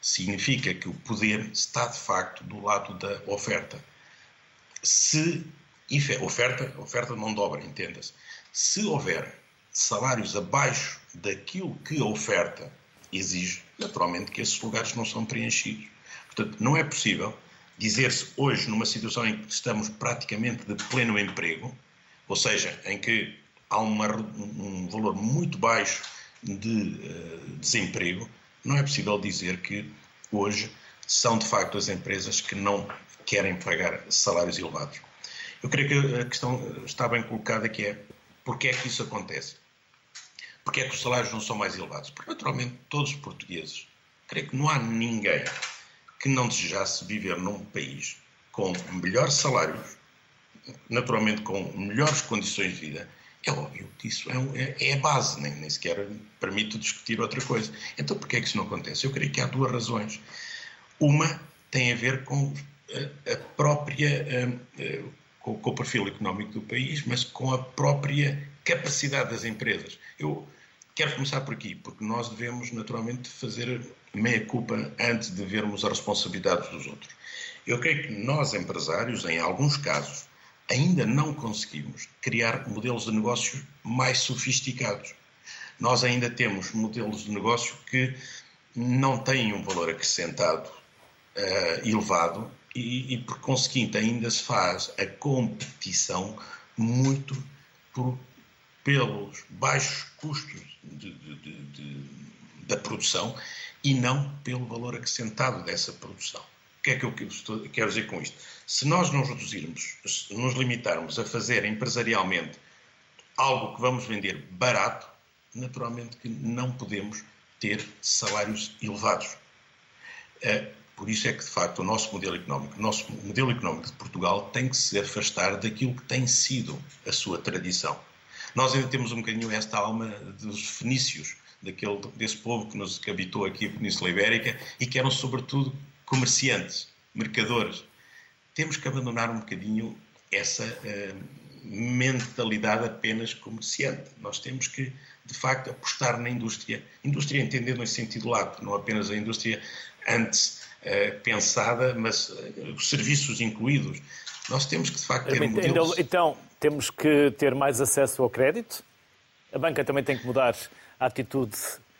Significa que o poder está de facto do lado da oferta. Se oferta, oferta não dobra, entenda-se. Se houver salários abaixo daquilo que a oferta exige, naturalmente que esses lugares não são preenchidos. Portanto, não é possível dizer-se hoje, numa situação em que estamos praticamente de pleno emprego, ou seja, em que há uma, um valor muito baixo de uh, desemprego, não é possível dizer que hoje são de facto as empresas que não querem pagar salários elevados. Eu creio que a questão está bem colocada que é porque é que isso acontece? Porque é que os salários não são mais elevados? Porque naturalmente todos os portugueses, creio que não há ninguém que não desejasse viver num país com melhores salários, naturalmente com melhores condições de vida, é óbvio que isso é, é, é a base, nem, nem sequer permite discutir outra coisa. Então, por que é que isso não acontece? Eu creio que há duas razões. Uma tem a ver com a, a própria, a, a, com, com, o perfil económico do país, mas com a própria capacidade das empresas. Eu quero começar por aqui, porque nós devemos, naturalmente, fazer meia-culpa antes de vermos as responsabilidades dos outros. Eu creio que nós, empresários, em alguns casos, ainda não conseguimos criar modelos de negócio mais sofisticados. Nós ainda temos modelos de negócio que não têm um valor acrescentado uh, elevado e, e, por conseguinte, ainda se faz a competição muito por, pelos baixos custos de, de, de, da produção e não pelo valor acrescentado dessa produção. O que é que eu quero dizer com isto? Se nós nos reduzirmos, se nos limitarmos a fazer empresarialmente algo que vamos vender barato, naturalmente que não podemos ter salários elevados. Eh, Por isso é que, de facto, o nosso modelo económico, o nosso modelo económico de Portugal tem que se afastar daquilo que tem sido a sua tradição. Nós ainda temos um bocadinho esta alma dos fenícios, daquele, desse povo que nos que habitou aqui a Península Ibérica e que eram, sobretudo, comerciantes, mercadores. Temos que abandonar um bocadinho essa uh, mentalidade apenas comerciante. Nós temos que, de facto, apostar na indústria. Indústria entendendo nesse sentido lato, não apenas a indústria antes uh, pensada, mas uh, os serviços incluídos. Nós temos que, de facto, ter modelos... Então, então, temos que ter mais acesso ao crédito? A banca também tem que mudar a atitude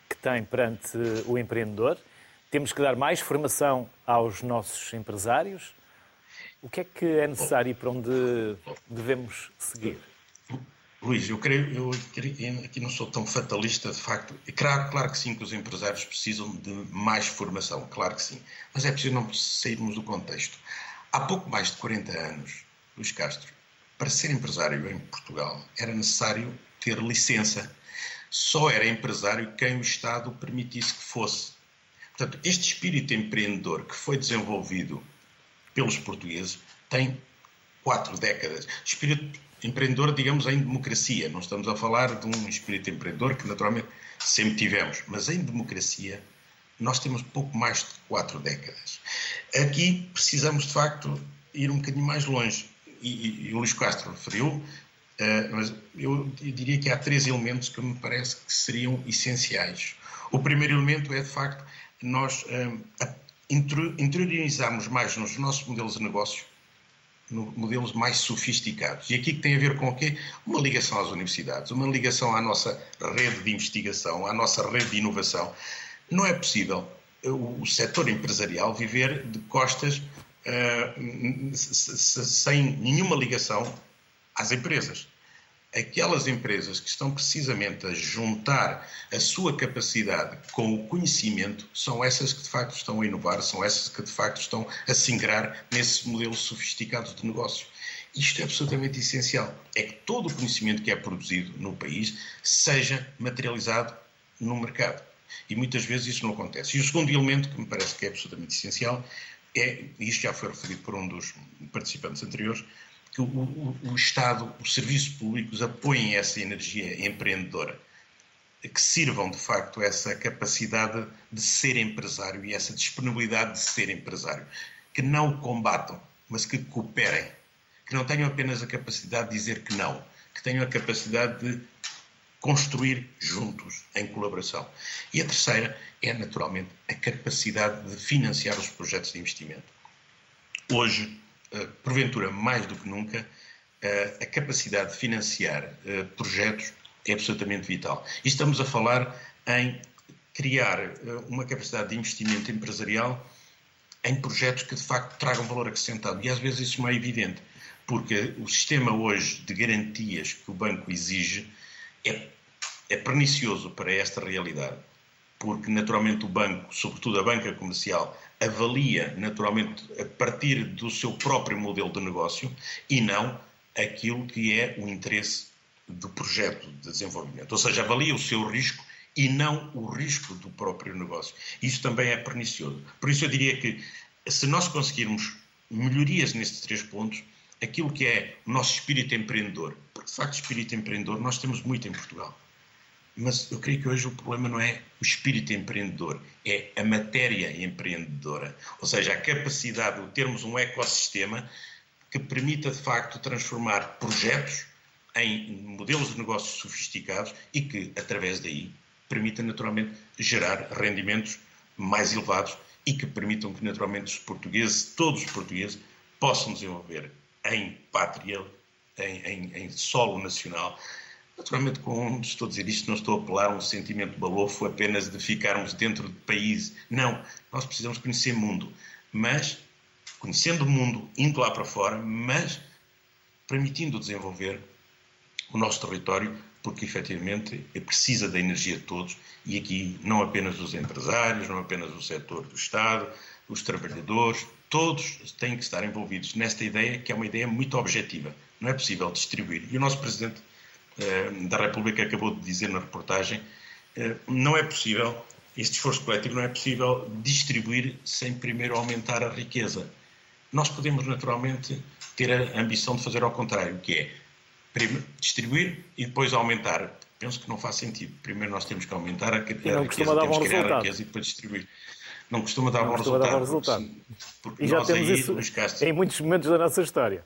que tem perante o empreendedor? Temos que dar mais formação aos nossos empresários? O que é que é necessário e para onde devemos seguir? Luís, eu creio, eu aqui não sou tão fatalista, de facto. Claro, claro que sim, que os empresários precisam de mais formação, claro que sim. Mas é preciso não sairmos do contexto. Há pouco mais de 40 anos, Luís Castro, para ser empresário em Portugal, era necessário ter licença. Só era empresário quem o Estado permitisse que fosse. Portanto, este espírito empreendedor que foi desenvolvido pelos portugueses tem quatro décadas. Espírito empreendedor, digamos, em democracia. Não estamos a falar de um espírito empreendedor que naturalmente sempre tivemos, mas em democracia nós temos pouco mais de quatro décadas. Aqui precisamos, de facto, ir um bocadinho mais longe. E, e, e o Luís Castro referiu, mas eu, diria que há três elementos que me parece que seriam essenciais. O primeiro elemento é, de facto, nós uh, interiorizarmos mais nos nossos modelos de negócio, modelos mais sofisticados. E aqui que tem a ver com o quê? Uma ligação às universidades, uma ligação à nossa rede de investigação, à nossa rede de inovação. Não é possível o, o setor empresarial viver de costas uh, sem nenhuma ligação às empresas aquelas empresas que estão precisamente a juntar a sua capacidade com o conhecimento são essas que de facto estão a inovar, são essas que de facto estão a singrar nesses modelos sofisticados de negócio. Isto é absolutamente essencial. É que todo o conhecimento que é produzido no país seja materializado no mercado. E muitas vezes isso não acontece. E o segundo elemento que me parece que é absolutamente essencial é, e isto já foi referido por um dos participantes anteriores, que o, o, o Estado, os serviços públicos apoiem essa energia empreendedora, que sirvam de facto essa capacidade de ser empresário e essa disponibilidade de ser empresário, que não o combatam, mas que cooperem, que não tenham apenas a capacidade de dizer que não, que tenham a capacidade de construir juntos, em colaboração. E a terceira é, naturalmente, a capacidade de financiar os projetos de investimento. Hoje, porventura mais do que nunca, eh, a capacidade de financiar eh, projetos é absolutamente vital. E estamos a falar em criar uma capacidade de investimento empresarial em projetos que de facto tragam valor acrescentado. E às vezes isso não é evidente, porque o sistema hoje de garantias que o banco exige é, é pernicioso para esta realidade, porque naturalmente o banco, sobretudo a banca comercial, avalia naturalmente a partir do seu próprio modelo de negócio e não aquilo que é o interesse do projeto de desenvolvimento. Ou seja, avalia o seu risco e não o risco do próprio negócio. Isso também é pernicioso. Por isso eu diria que se nós conseguirmos melhorias nestes três pontos, aquilo que é o nosso espírito empreendedor, porque de facto espírito empreendedor nós temos muito em Portugal. Mas eu creio que hoje o problema não é o espírito empreendedor, é a matéria empreendedora. Ou seja, a capacidade de termos um ecossistema que permita, de facto, transformar projetos em modelos de negócios sofisticados e que, através daí, permita, naturalmente, gerar rendimentos mais elevados e que permitam que, naturalmente, os portugueses, todos os portugueses, possam desenvolver em pátria, em, em, em solo nacional, Naturalmente, quando estou a dizer isto, não estou a apelar a um sentimento balofo apenas de ficarmos dentro de país. Não, nós precisamos conhecer mundo, mas conhecendo o mundo, indo lá para fora, mas permitindo desenvolver o nosso território, porque efetivamente precisa da energia de todos e aqui não apenas os empresários, não apenas o setor do Estado, os trabalhadores, todos têm que estar envolvidos nesta ideia que é uma ideia muito objetiva. Não é possível distribuir. E o nosso Presidente da República acabou de dizer na reportagem, eh, não é possível este esforço coletivo não é possível distribuir sem primeiro aumentar a riqueza. Nós podemos, naturalmente, ter a ambição de fazer ao contrário, que é distribuir e depois aumentar. Penso que não faz sentido. Primeiro nós temos que aumentar a, a riqueza, temos que criar a riqueza e depois distribuir. Não costuma dar, não bom, costuma resultado, dar bom resultado. Porque e já temos aí, isso em muitos momentos da nossa história.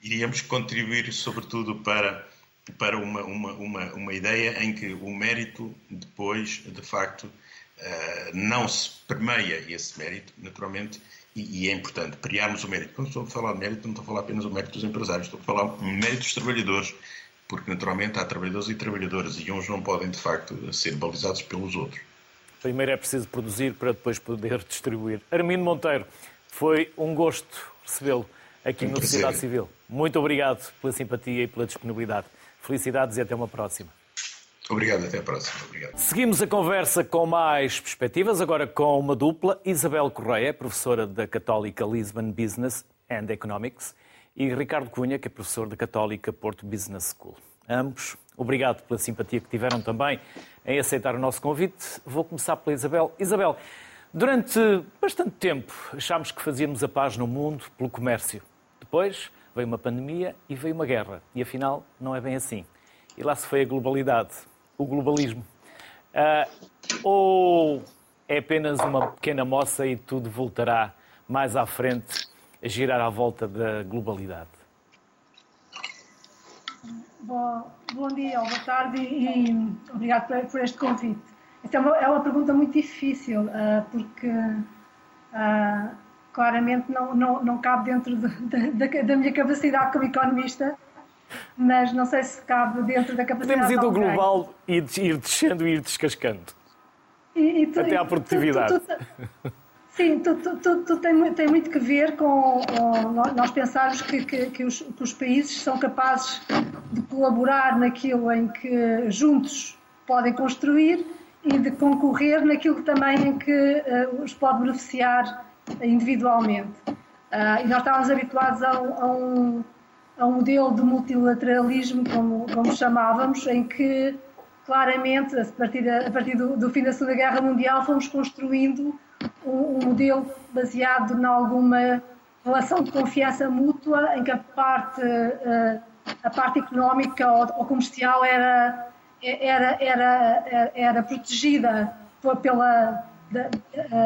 Iríamos contribuir, sobretudo, para, para uma, uma, uma, uma ideia em que o mérito, depois, de facto, uh, não se permeia esse mérito, naturalmente, e, e, é importante criarmos o mérito. Quando estou a falar de mérito, não estou a falar apenas do mérito dos empresários, estou a falar do mérito dos trabalhadores, porque naturalmente há trabalhadores e trabalhadoras e uns não podem, de facto, ser balizados pelos outros. Primeiro é preciso produzir para depois poder distribuir. Armindo Monteiro, foi um gosto recebê-lo aqui um no Sociedade Civil. Muito obrigado pela simpatia e pela disponibilidade. Felicidades e até uma próxima. Obrigado, até a próxima. Obrigado. Seguimos a conversa com mais perspectivas, agora com uma dupla. Isabel Correia, professora da Católica Lisbon Business and Economics, e Ricardo Cunha, que é professor da Católica Porto Business School. Ambos, obrigado pela simpatia que tiveram também em aceitar o nosso convite. Vou começar pela Isabel. Isabel, durante bastante tempo achámos que fazíamos a paz no mundo pelo comércio. Depois veio uma pandemia e veio uma guerra. E afinal, não é bem assim. E lá se foi a globalidade o globalismo? Uh, ou é apenas uma pequena moça e tudo voltará mais à frente a girar à volta da globalidade? Bom, bom dia boa tarde e obrigado por, por este convite. Esta é uma, é uma pergunta muito difícil, uh, porque uh, claramente não, não, não cabe dentro de, de, da, da minha capacidade como economista mas não sei se cabe dentro da capacidade. Podemos ir do global e ir descendo e ir descascando. E, e tu, Até à produtividade. Tu, tu, sim, tu, tem, tem, muito que ver com, com nós pensarmos que, que, que, os, que, os, países são capazes de colaborar naquilo em que juntos podem construir e de concorrer naquilo também em que uh, os pode beneficiar individualmente. Uh, e nós estávamos habituados a, a um a um modelo de multilateralismo, como, como chamávamos, em que claramente, a partir, a partir do, do, fim da Segunda Guerra Mundial, fomos construindo um, um, modelo baseado em alguma relação de confiança mútua, em que a parte, eh, a parte económica ou comercial era, era, era, era protegida pela da,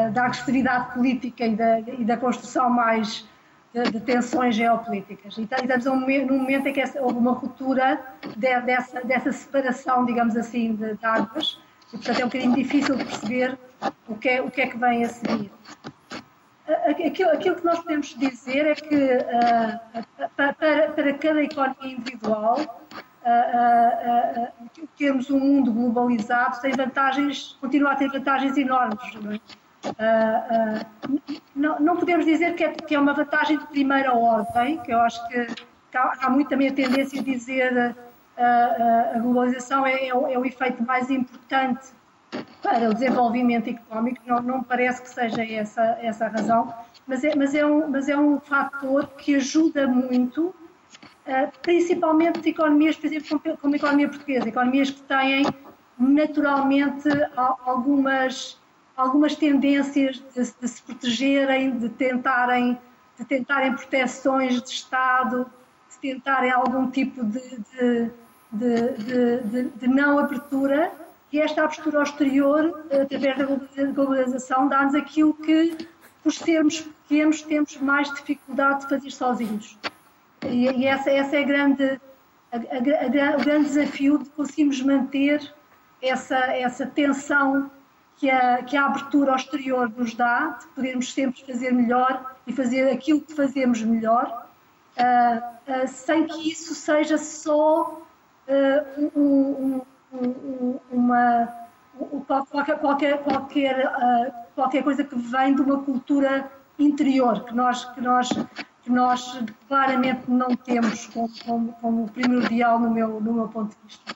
da agressividade política e da, e da construção mais de, de tensões geopolíticas. E estamos num momento em que houve uma ruptura de, dessa, dessa separação, digamos assim, de, de águas, e portanto é um bocadinho difícil de perceber o que é, o que, é que vem a seguir. Aquilo, aquilo que nós podemos dizer é que uh, para, para, cada economia individual, uh, termos um mundo globalizado tem vantagens, continua a ter vantagens enormes. Não é? Não, não, podemos dizer que é, que é, uma vantagem de primeira ordem, que eu acho que, há, há, muito também a tendência de dizer a globalização é, é, o, é, o, efeito mais importante para o desenvolvimento económico, não, não parece que seja essa, essa a razão, mas é, mas, é um, mas é um fator que ajuda muito, principalmente economias, por exemplo, como, como a economia portuguesa, economias que têm naturalmente algumas algumas tendências de, de, se protegerem, de tentarem, de tentarem proteções de Estado, de tentarem algum tipo de, de, de não abertura, e esta abertura ao exterior, através da globalização, dá-nos aquilo que, por sermos pequenos, temos mais dificuldade de fazer sozinhos. E, essa, essa é a grande, a, a, a, o grande desafio de conseguirmos manter essa, essa tensão que a, que a abertura ao exterior nos dá, de podermos sempre fazer melhor e fazer aquilo que fazemos melhor, uh, uh, sem que isso seja só uh, um, um, uma, qualquer, qualquer, qualquer, qualquer coisa que vem de uma cultura interior, que nós, que nós, que nós claramente não temos como, como, como primordial no meu, no meu ponto de vista.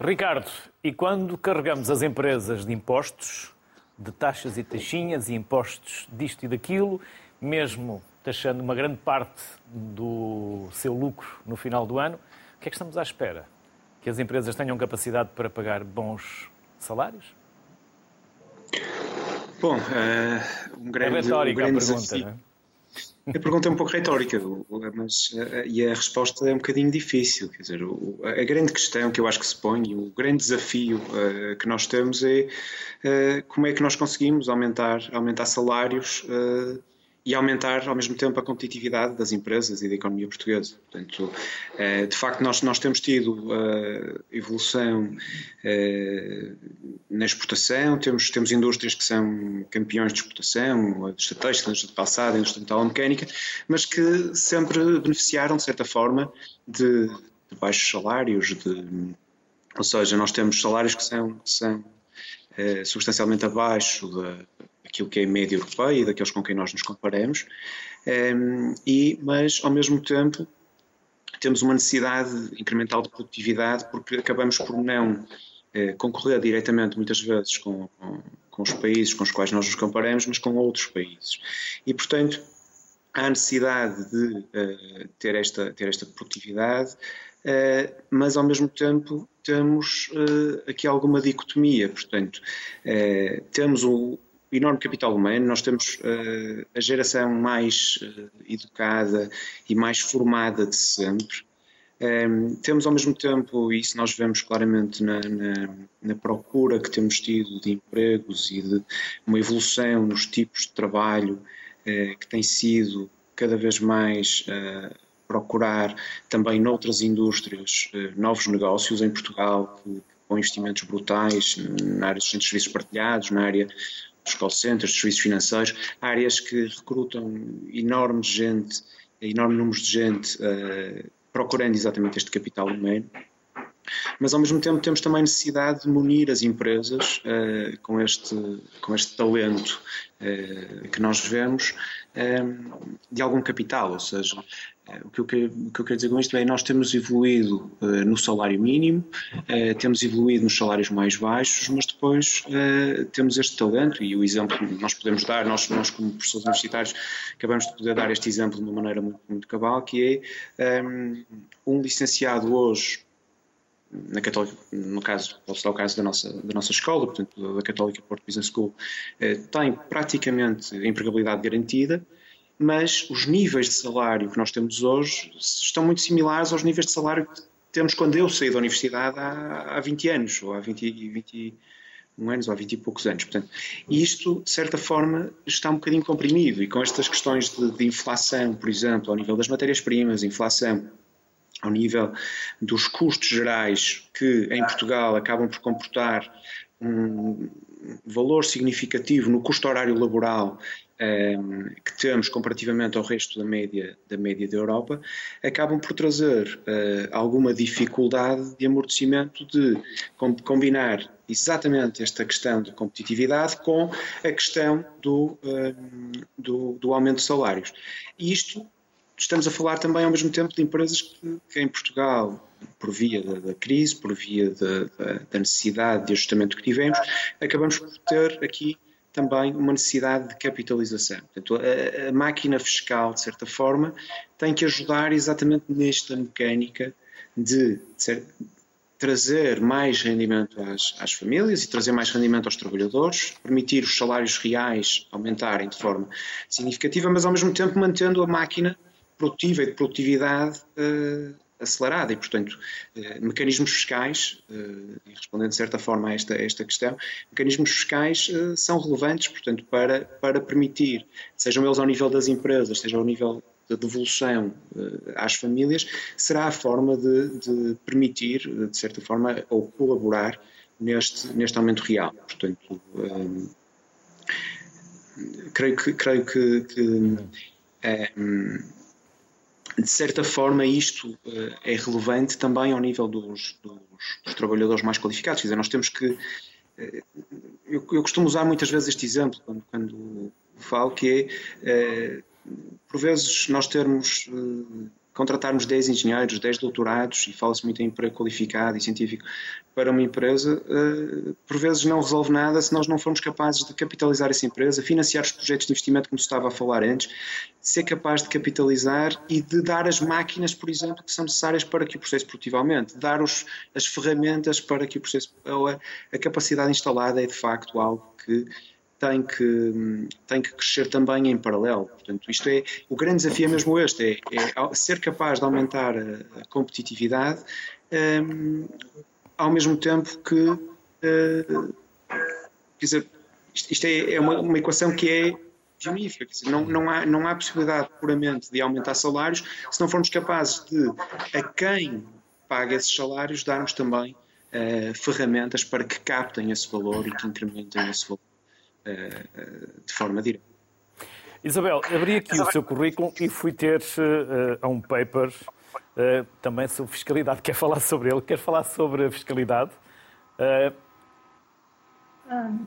Ricardo, e quando carregamos as empresas de impostos, de taxas e taxinhas e impostos disto e daquilo, mesmo taxando uma grande parte do seu lucro no final do ano, o que é que estamos à espera? Que as empresas tenham capacidade para pagar bons salários? Bom, uh, um grande, é retórica um grande a pergunta, desafio. Não é? A pergunta é um pouco retórica, mas, e a resposta é um bocadinho difícil. Quer dizer, a grande questão que eu acho que se põe, o grande desafio uh, que nós temos é uh, como é que nós conseguimos aumentar, aumentar salários e aumentar ao mesmo tempo a competitividade das empresas e da economia portuguesa. Portanto, eh, de facto, nós, nós temos tido eh, evolução eh, na exportação, temos, temos indústrias que são campeões de exportação, a indústria têxtil, a indústria de calçada, a indústria metalomecânica, mas que sempre beneficiaram, de certa forma, de, de baixos salários, de, ou seja, nós temos salários que são, são substancialmente abaixo da, aquilo que é média europeia e daqueles com quem nós nos comparamos, ehm, e, mas ao mesmo tempo temos uma necessidade incremental de produtividade porque acabamos por não eh, concorrer diretamente muitas vezes com, com, com, os países com os quais nós nos comparamos, mas com outros países. E, portanto, há necessidade de uh, ter, esta, ter esta produtividade, uh, mas ao mesmo tempo temos uh, aqui alguma dicotomia. Portanto, temos o, enorme capital humano, nós temos uh, a geração mais uh, educada e mais formada de sempre. Um, ehm, temos ao mesmo tempo, e isso nós vemos claramente na, na, na, procura que temos tido de empregos e de uma evolução nos tipos de trabalho uh, que tem sido cada vez mais procurar também noutras indústrias novos negócios em Portugal que, com investimentos brutais na área dos serviços partilhados, na área dos call centers, dos serviços financeiros, áreas que recrutam enorme gente, enorme número de gente uh, procurando exatamente este capital humano. Mas ao mesmo tempo temos também necessidade de munir as empresas uh, com, este, com este talento uh, que nós vemos de algum capital, ou seja, o que, eu o que eu quero dizer com isto é nós temos evoluído uh, no salário mínimo, uh, temos evoluído nos salários mais baixos, mas depois uh, temos este talento. E o exemplo que nós podemos dar, nós, nós como professores universitários acabamos de poder dar este exemplo de uma maneira muito, muito cabal, que é um licenciado hoje na Católica, no caso, posso dar o caso da nossa, da nossa escola, portanto, da Católica Porto Business School, tem praticamente a empregabilidade garantida, mas os níveis de salário que nós temos hoje estão muito similares aos níveis de salário que temos quando eu saí da universidade há, há 20 anos, ou há 20, 21 anos, ou há 20 e poucos anos. Portanto, isto, de certa forma, está um bocadinho comprimido, e com estas questões de, de inflação, por exemplo, ao nível das matérias-primas, inflação ao nível dos custos gerais que em Portugal acabam por comportar um valor significativo no custo horário laboral um, que temos comparativamente ao resto da média da média da Europa, acabam por trazer uh, alguma dificuldade de amortecimento de combinar exatamente esta questão da competitividade com a questão do, um, do, do, aumento de salários. E isto estamos a falar também ao mesmo tempo de empresas que, que em Portugal, por via da, da crise, por via da, da necessidade de ajustamento que tivemos, acabamos por ter aqui também uma necessidade de capitalização. Portanto, a, a, máquina fiscal, de certa forma, tem que ajudar exatamente nesta mecânica de, de trazer mais rendimento às, às, famílias e trazer mais rendimento aos trabalhadores, permitir os salários reais aumentarem de forma significativa, mas ao mesmo tempo mantendo a máquina produtiva e de produtividade uh, acelerada e, portanto, eh, mecanismos fiscais, e respondendo de certa forma a esta, a esta questão, mecanismos fiscais são relevantes, portanto, para, para permitir, sejam eles ao nível das empresas, seja ao nível da devolução às famílias, será a forma de, de permitir, de certa forma, ou colaborar neste, neste aumento real. Portanto, um, creio que, creio que, que um, de certa forma, isto uh, é relevante também ao nível dos, dos, dos, trabalhadores mais qualificados. Quer dizer, nós temos que. Uh, eu, eu, costumo usar muitas vezes este exemplo quando, quando falo, que é, uh, por vezes, nós termos contratarmos 10 engenheiros, 10 doutorados, e fala-se muito em emprego qualificado e científico, para uma empresa, uh, por vezes não resolve nada se nós não formos capazes de capitalizar essa empresa, financiar os projetos de investimento, como se estava a falar antes, ser capaz de capitalizar e de dar as máquinas, por exemplo, que são necessárias para que o processo produtivo aumente, dar os, as ferramentas para que o processo, a, a capacidade instalada é de facto algo que tem que, tem que crescer também em paralelo. Portanto, isto é, o grande desafio é mesmo este, é, é ser capaz de aumentar a, a competitividade um, ao mesmo tempo que, uh, quer dizer, isto, isto é, é uma, uma, equação que é geonífica, quer dizer, não, não, há, não há possibilidade puramente de aumentar salários se não formos capazes de, a quem paga esses salários, darmos também uh, ferramentas para que captem esse valor e que incrementem esse valor de forma direta. Isabel, abri aqui o seu currículo e fui ter uh, a um paper uh, também sobre fiscalidade. Quer falar sobre ele? Quer falar sobre a fiscalidade? Uh... Um,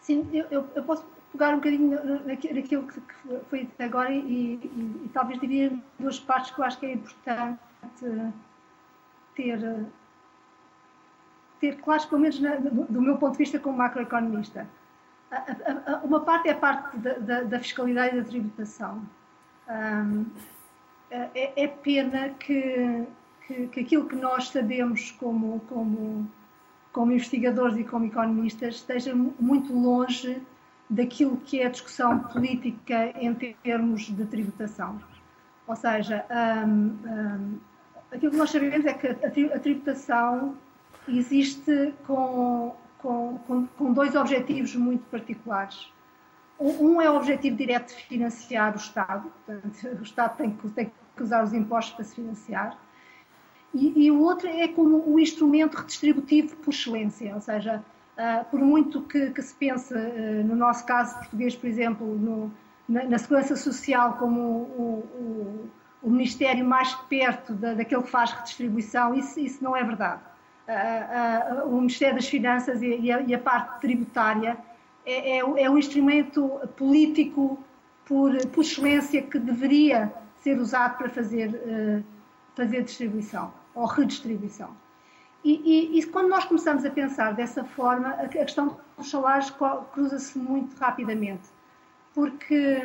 sim, eu, eu, posso pegar um bocadinho naquilo que foi até agora e, e, e talvez dividir duas partes que eu acho que é importante ter, ter claros, pelo menos na, do, do, meu ponto de vista como macroeconomista. Uma parte é a parte da, da, da fiscalidade e da tributação. Um, é, é pena que, que, que, aquilo que nós sabemos como, como, como investigadores e como economistas esteja muito longe daquilo que é a discussão política em termos de tributação. Ou seja, um, um, aquilo que nós sabemos é que a tributação existe com, com, com, com dois objetivos muito particulares. Um é o objetivo direto de financiar o Estado, portanto, o Estado tem que, tem que usar os impostos para se financiar, e, e o outro é como o instrumento redistributivo por excelência, ou seja, uh, por muito que, que se pense, uh, no nosso caso português, por exemplo, no, na, na, Segurança Social como o, o, o Ministério mais perto da, daquele que faz redistribuição, isso, isso não é verdade. O Ministério das Finanças e, a, e a, parte tributária é, é, é um instrumento político por, por excelência que deveria ser usado para fazer, uh, fazer distribuição ou redistribuição. E, e, e, quando nós começamos a pensar dessa forma, a, questão dos salários cruza-se muito rapidamente, porque,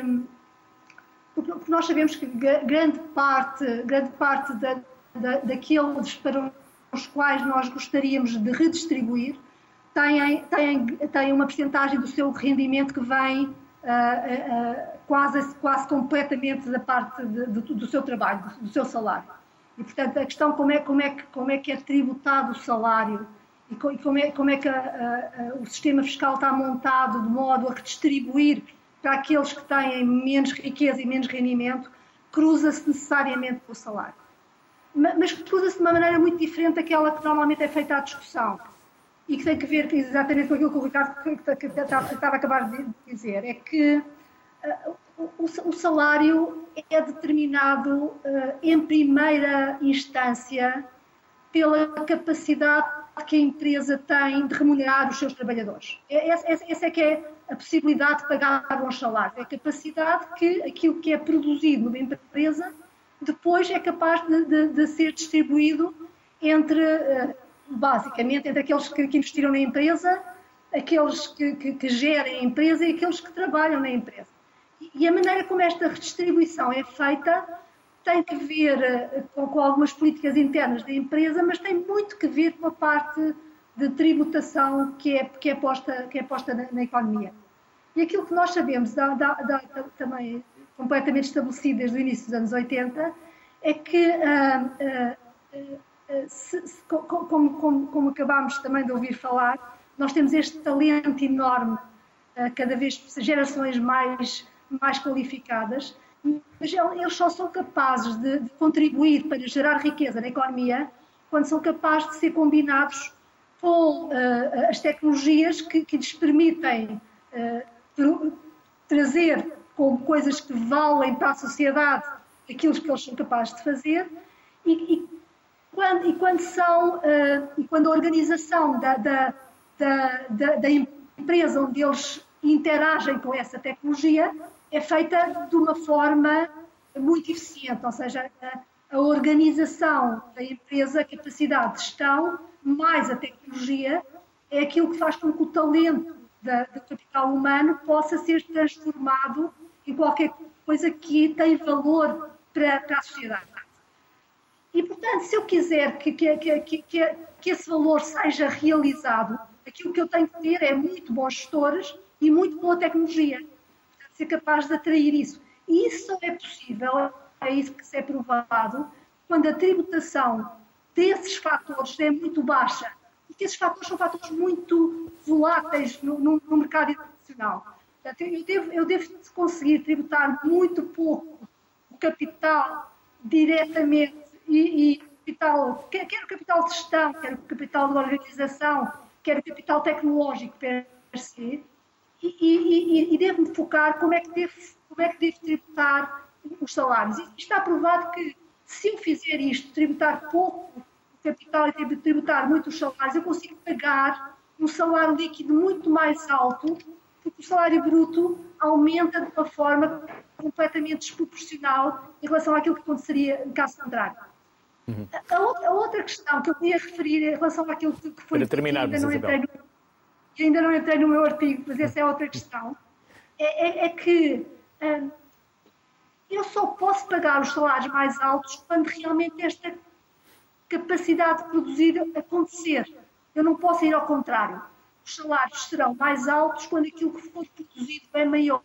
porque, nós sabemos que grande parte, grande parte da, da, daqueles para os quais nós gostaríamos de redistribuir têm, têm, têm uma percentagem do seu rendimento que vem uh, uh, quase, quase completamente da parte de, do, do, seu trabalho, do, do, seu salário. E, portanto, a questão como é, como é, que, como é que é tributado o salário e como é, como é que a, a, o sistema fiscal está montado de modo a redistribuir para aqueles que têm menos riqueza e menos rendimento, cruza-se necessariamente com o salário. Mas cruza-se de uma maneira muito diferente daquela que normalmente é feita à discussão. E que tem que ver exatamente com aquilo que o Ricardo estava a acabar de dizer, é que uh, o, salário é determinado uh, em primeira instância pela capacidade que a empresa tem de remunerar os seus trabalhadores. É, essa, essa é que é a possibilidade de pagar bons salários, é a capacidade que aquilo que é produzido numa empresa depois é capaz de, de, de ser distribuído entre uh, basicamente entre aqueles que, que investiram na empresa, aqueles que, que, que, gerem a empresa e aqueles que trabalham na empresa. E a maneira como esta redistribuição é feita tem que ver eh, com, com algumas políticas internas da empresa, mas tem muito que ver com a parte de tributação que é, que é posta, que é posta na, na economia. E aquilo que nós sabemos, dá, dá, também completamente estabelecido desde o início dos anos 80, é que uh, uh, se, se, como, como, como, acabámos também de ouvir falar, nós temos este talento enorme, cada vez gerações mais, mais qualificadas, mas eles só são capazes de, de contribuir para gerar riqueza na economia quando são capazes de ser combinados com as tecnologias que, que lhes permitem trazer como coisas que valem para a sociedade aquilo que eles são capazes de fazer e, e quando, e quando são, uh, e quando a organização da, da, da, da, empresa onde eles interagem com essa tecnologia é feita de uma forma muito eficiente, ou seja, a, a organização da empresa, a capacidade de gestão, mais a tecnologia, é aquilo que faz com que o talento da, do capital humano possa ser transformado em qualquer coisa que tem valor para, para a sociedade. E, portanto, se eu quiser que, que, que, que, esse valor seja realizado, aquilo que eu tenho que ter é muito bons gestores e muito boa tecnologia. Portanto, ser capaz de atrair isso. E isso só é possível, é isso que se é provado, quando a tributação desses fatores é muito baixa. Porque esses fatores são fatores muito voláteis no, no, no mercado internacional. Eu devo, eu devo conseguir tributar muito pouco o capital diretamente e, e capital, quer, quer o capital de gestão, quer o capital de organização, quer o capital tecnológico per se, e, e, e devo-me focar como é, que devo, como é que devo tributar os salários. E está provado que se eu fizer isto, tributar pouco o capital e tributar muito os salários, eu consigo pagar um salário líquido muito mais alto, porque o salário bruto aumenta de uma forma completamente desproporcional em relação àquilo que aconteceria em caso contrário. Uhum. A, outra, a, outra, questão que eu queria referir em relação àquilo que foi Para terminarmos, ainda não, entrei no, ainda não entrei no meu artigo, mas essa é outra questão, é, é, é que hum, eu só posso pagar os salários mais altos quando realmente esta capacidade de produzir acontecer. Eu não posso ir ao contrário. Os salários serão mais altos quando aquilo que for produzido é maior.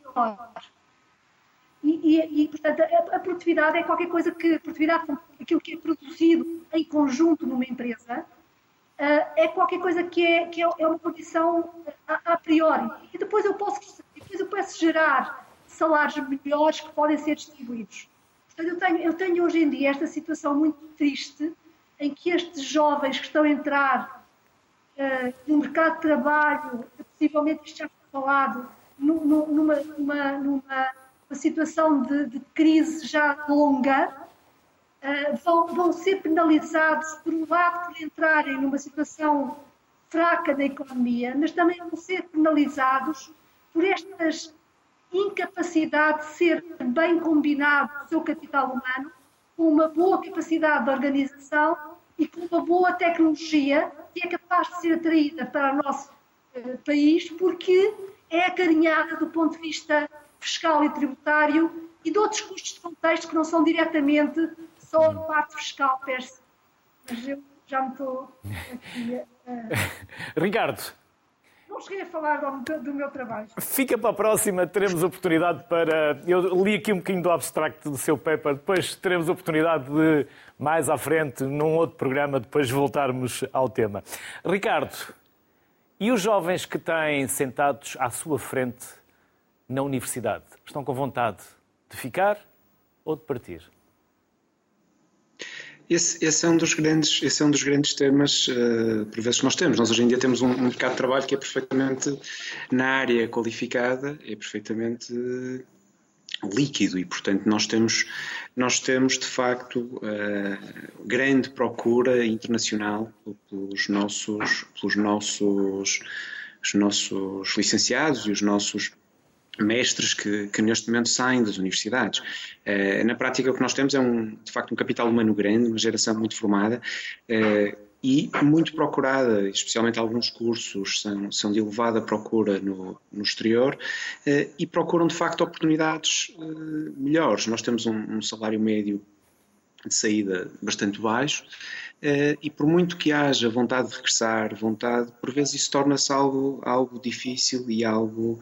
E, e, e, portanto, a, a, produtividade é qualquer coisa que, a produtividade, aquilo que é produzido em conjunto numa empresa, uh, é qualquer coisa que é, que é, é uma condição a, a, priori. E depois eu posso, depois eu posso gerar salários melhores que podem ser distribuídos. Portanto, eu tenho, eu tenho hoje em dia esta situação muito triste em que estes jovens que estão a entrar uh, no mercado de trabalho, possivelmente isto já foi falado, numa, numa, numa uma situação de, de crise já longa, uh, vão, vão ser penalizados, por um lado, por entrarem numa situação fraca da economia, mas também vão ser penalizados por estas incapacidade de ser bem combinado o seu capital humano com uma boa capacidade de organização e com uma boa tecnologia que é capaz de ser atraída para o nosso uh, país porque é acarinhada do ponto de vista fiscal e tributário e de outros custos de contexto que não são diretamente só a parte fiscal per se. Mas eu já me estou aqui a... (laughs) Ricardo. Não cheguei a falar do, do, meu trabalho. Fica para a próxima, teremos oportunidade para. Eu li aqui um bocadinho do abstract do seu paper, depois teremos oportunidade de, mais à frente, num outro programa, depois voltarmos ao tema. Ricardo, e os jovens que têm sentados à sua frente na universidade? Estão com vontade de ficar ou de partir? Esse, esse, é um dos grandes, esse é um dos grandes temas, uh, por vezes, que nós temos. Nós hoje em dia temos um, um, mercado de trabalho que é perfeitamente, na área qualificada, é perfeitamente uh, líquido e, portanto, nós temos, nós temos de facto, uh, grande procura internacional pelos nossos, pelos nossos, os nossos licenciados e os nossos mestres que, que, neste momento saem das universidades. Uh, na prática, o que nós temos é, um, de facto, um capital humano grande, uma geração muito formada uh, e muito procurada, especialmente alguns cursos são, são de elevada procura no, no exterior uh, e procuram, de facto, oportunidades melhores. Nós temos um, um, salário médio de saída bastante baixo. e por muito que haja vontade de regressar, vontade, por vezes isso torna-se algo, algo difícil e algo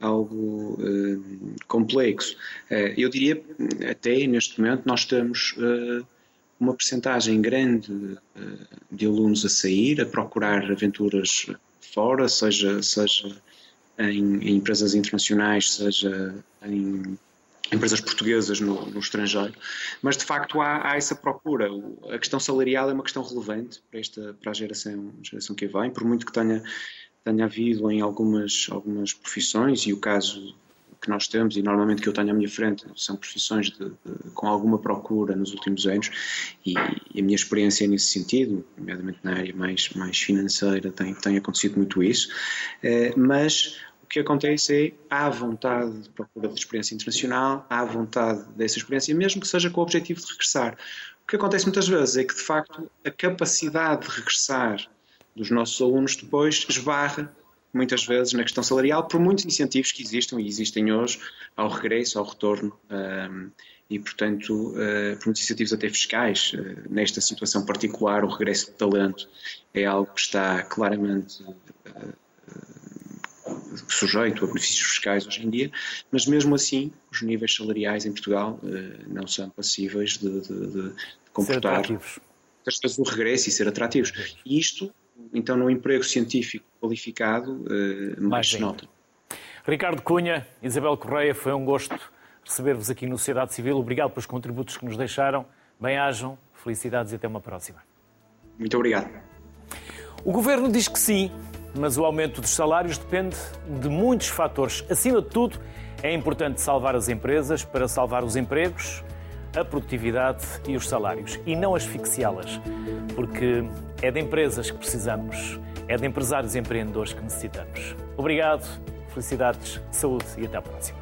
algo complexo. Eu diria, até neste momento, nós uh, uma percentagem grande de alunos a sair, a procurar aventuras fora, seja, seja em, em empresas internacionais, seja em empresas portuguesas no, no, estrangeiro, mas de facto há, há, essa procura. A questão salarial é uma questão relevante para, esta, para a geração, geração que vem, por muito que tenha tenha havido em algumas, algumas profissões, e o caso que nós temos, e normalmente que eu tenho à minha frente, são profissões de, de, com alguma procura nos últimos anos, e, e, a minha experiência nesse sentido, nomeadamente na área mais, mais financeira, tem, tem acontecido muito isso, eh, mas o que acontece é, há vontade de procura de experiência internacional, há vontade dessa experiência, mesmo que seja com o objetivo de regressar. O que acontece muitas vezes é que, de facto, a capacidade de regressar dos nossos alunos depois esbarra muitas vezes na questão salarial por muitos incentivos que existam e existem hoje ao regresso, ao retorno um, e portanto uh, por muitos incentivos até fiscais uh, nesta situação particular o regresso de talento é algo que está claramente uh, sujeito a benefícios fiscais hoje em dia, mas mesmo assim os níveis salariais em Portugal não são passíveis de, de, de comportar muitas vezes o regresso e ser atrativos. E isto, então, no emprego científico qualificado, mais se nota. Ricardo Cunha, Isabel Correia, foi um gosto receber-vos aqui no Sociedade Civil. Obrigado pelos contributos que nos deixaram. Bem-ajam, felicidades e até uma próxima. Muito obrigado. O Governo diz que sim, mas o aumento dos salários depende de muitos fatores. Acima de tudo, é importante salvar as empresas para salvar os empregos, a produtividade e os salários, e não asfixiá-las, porque é de empresas que precisamos, é de empresários e empreendedores que necessitamos. Obrigado Felicidades, saúde e até à próxima.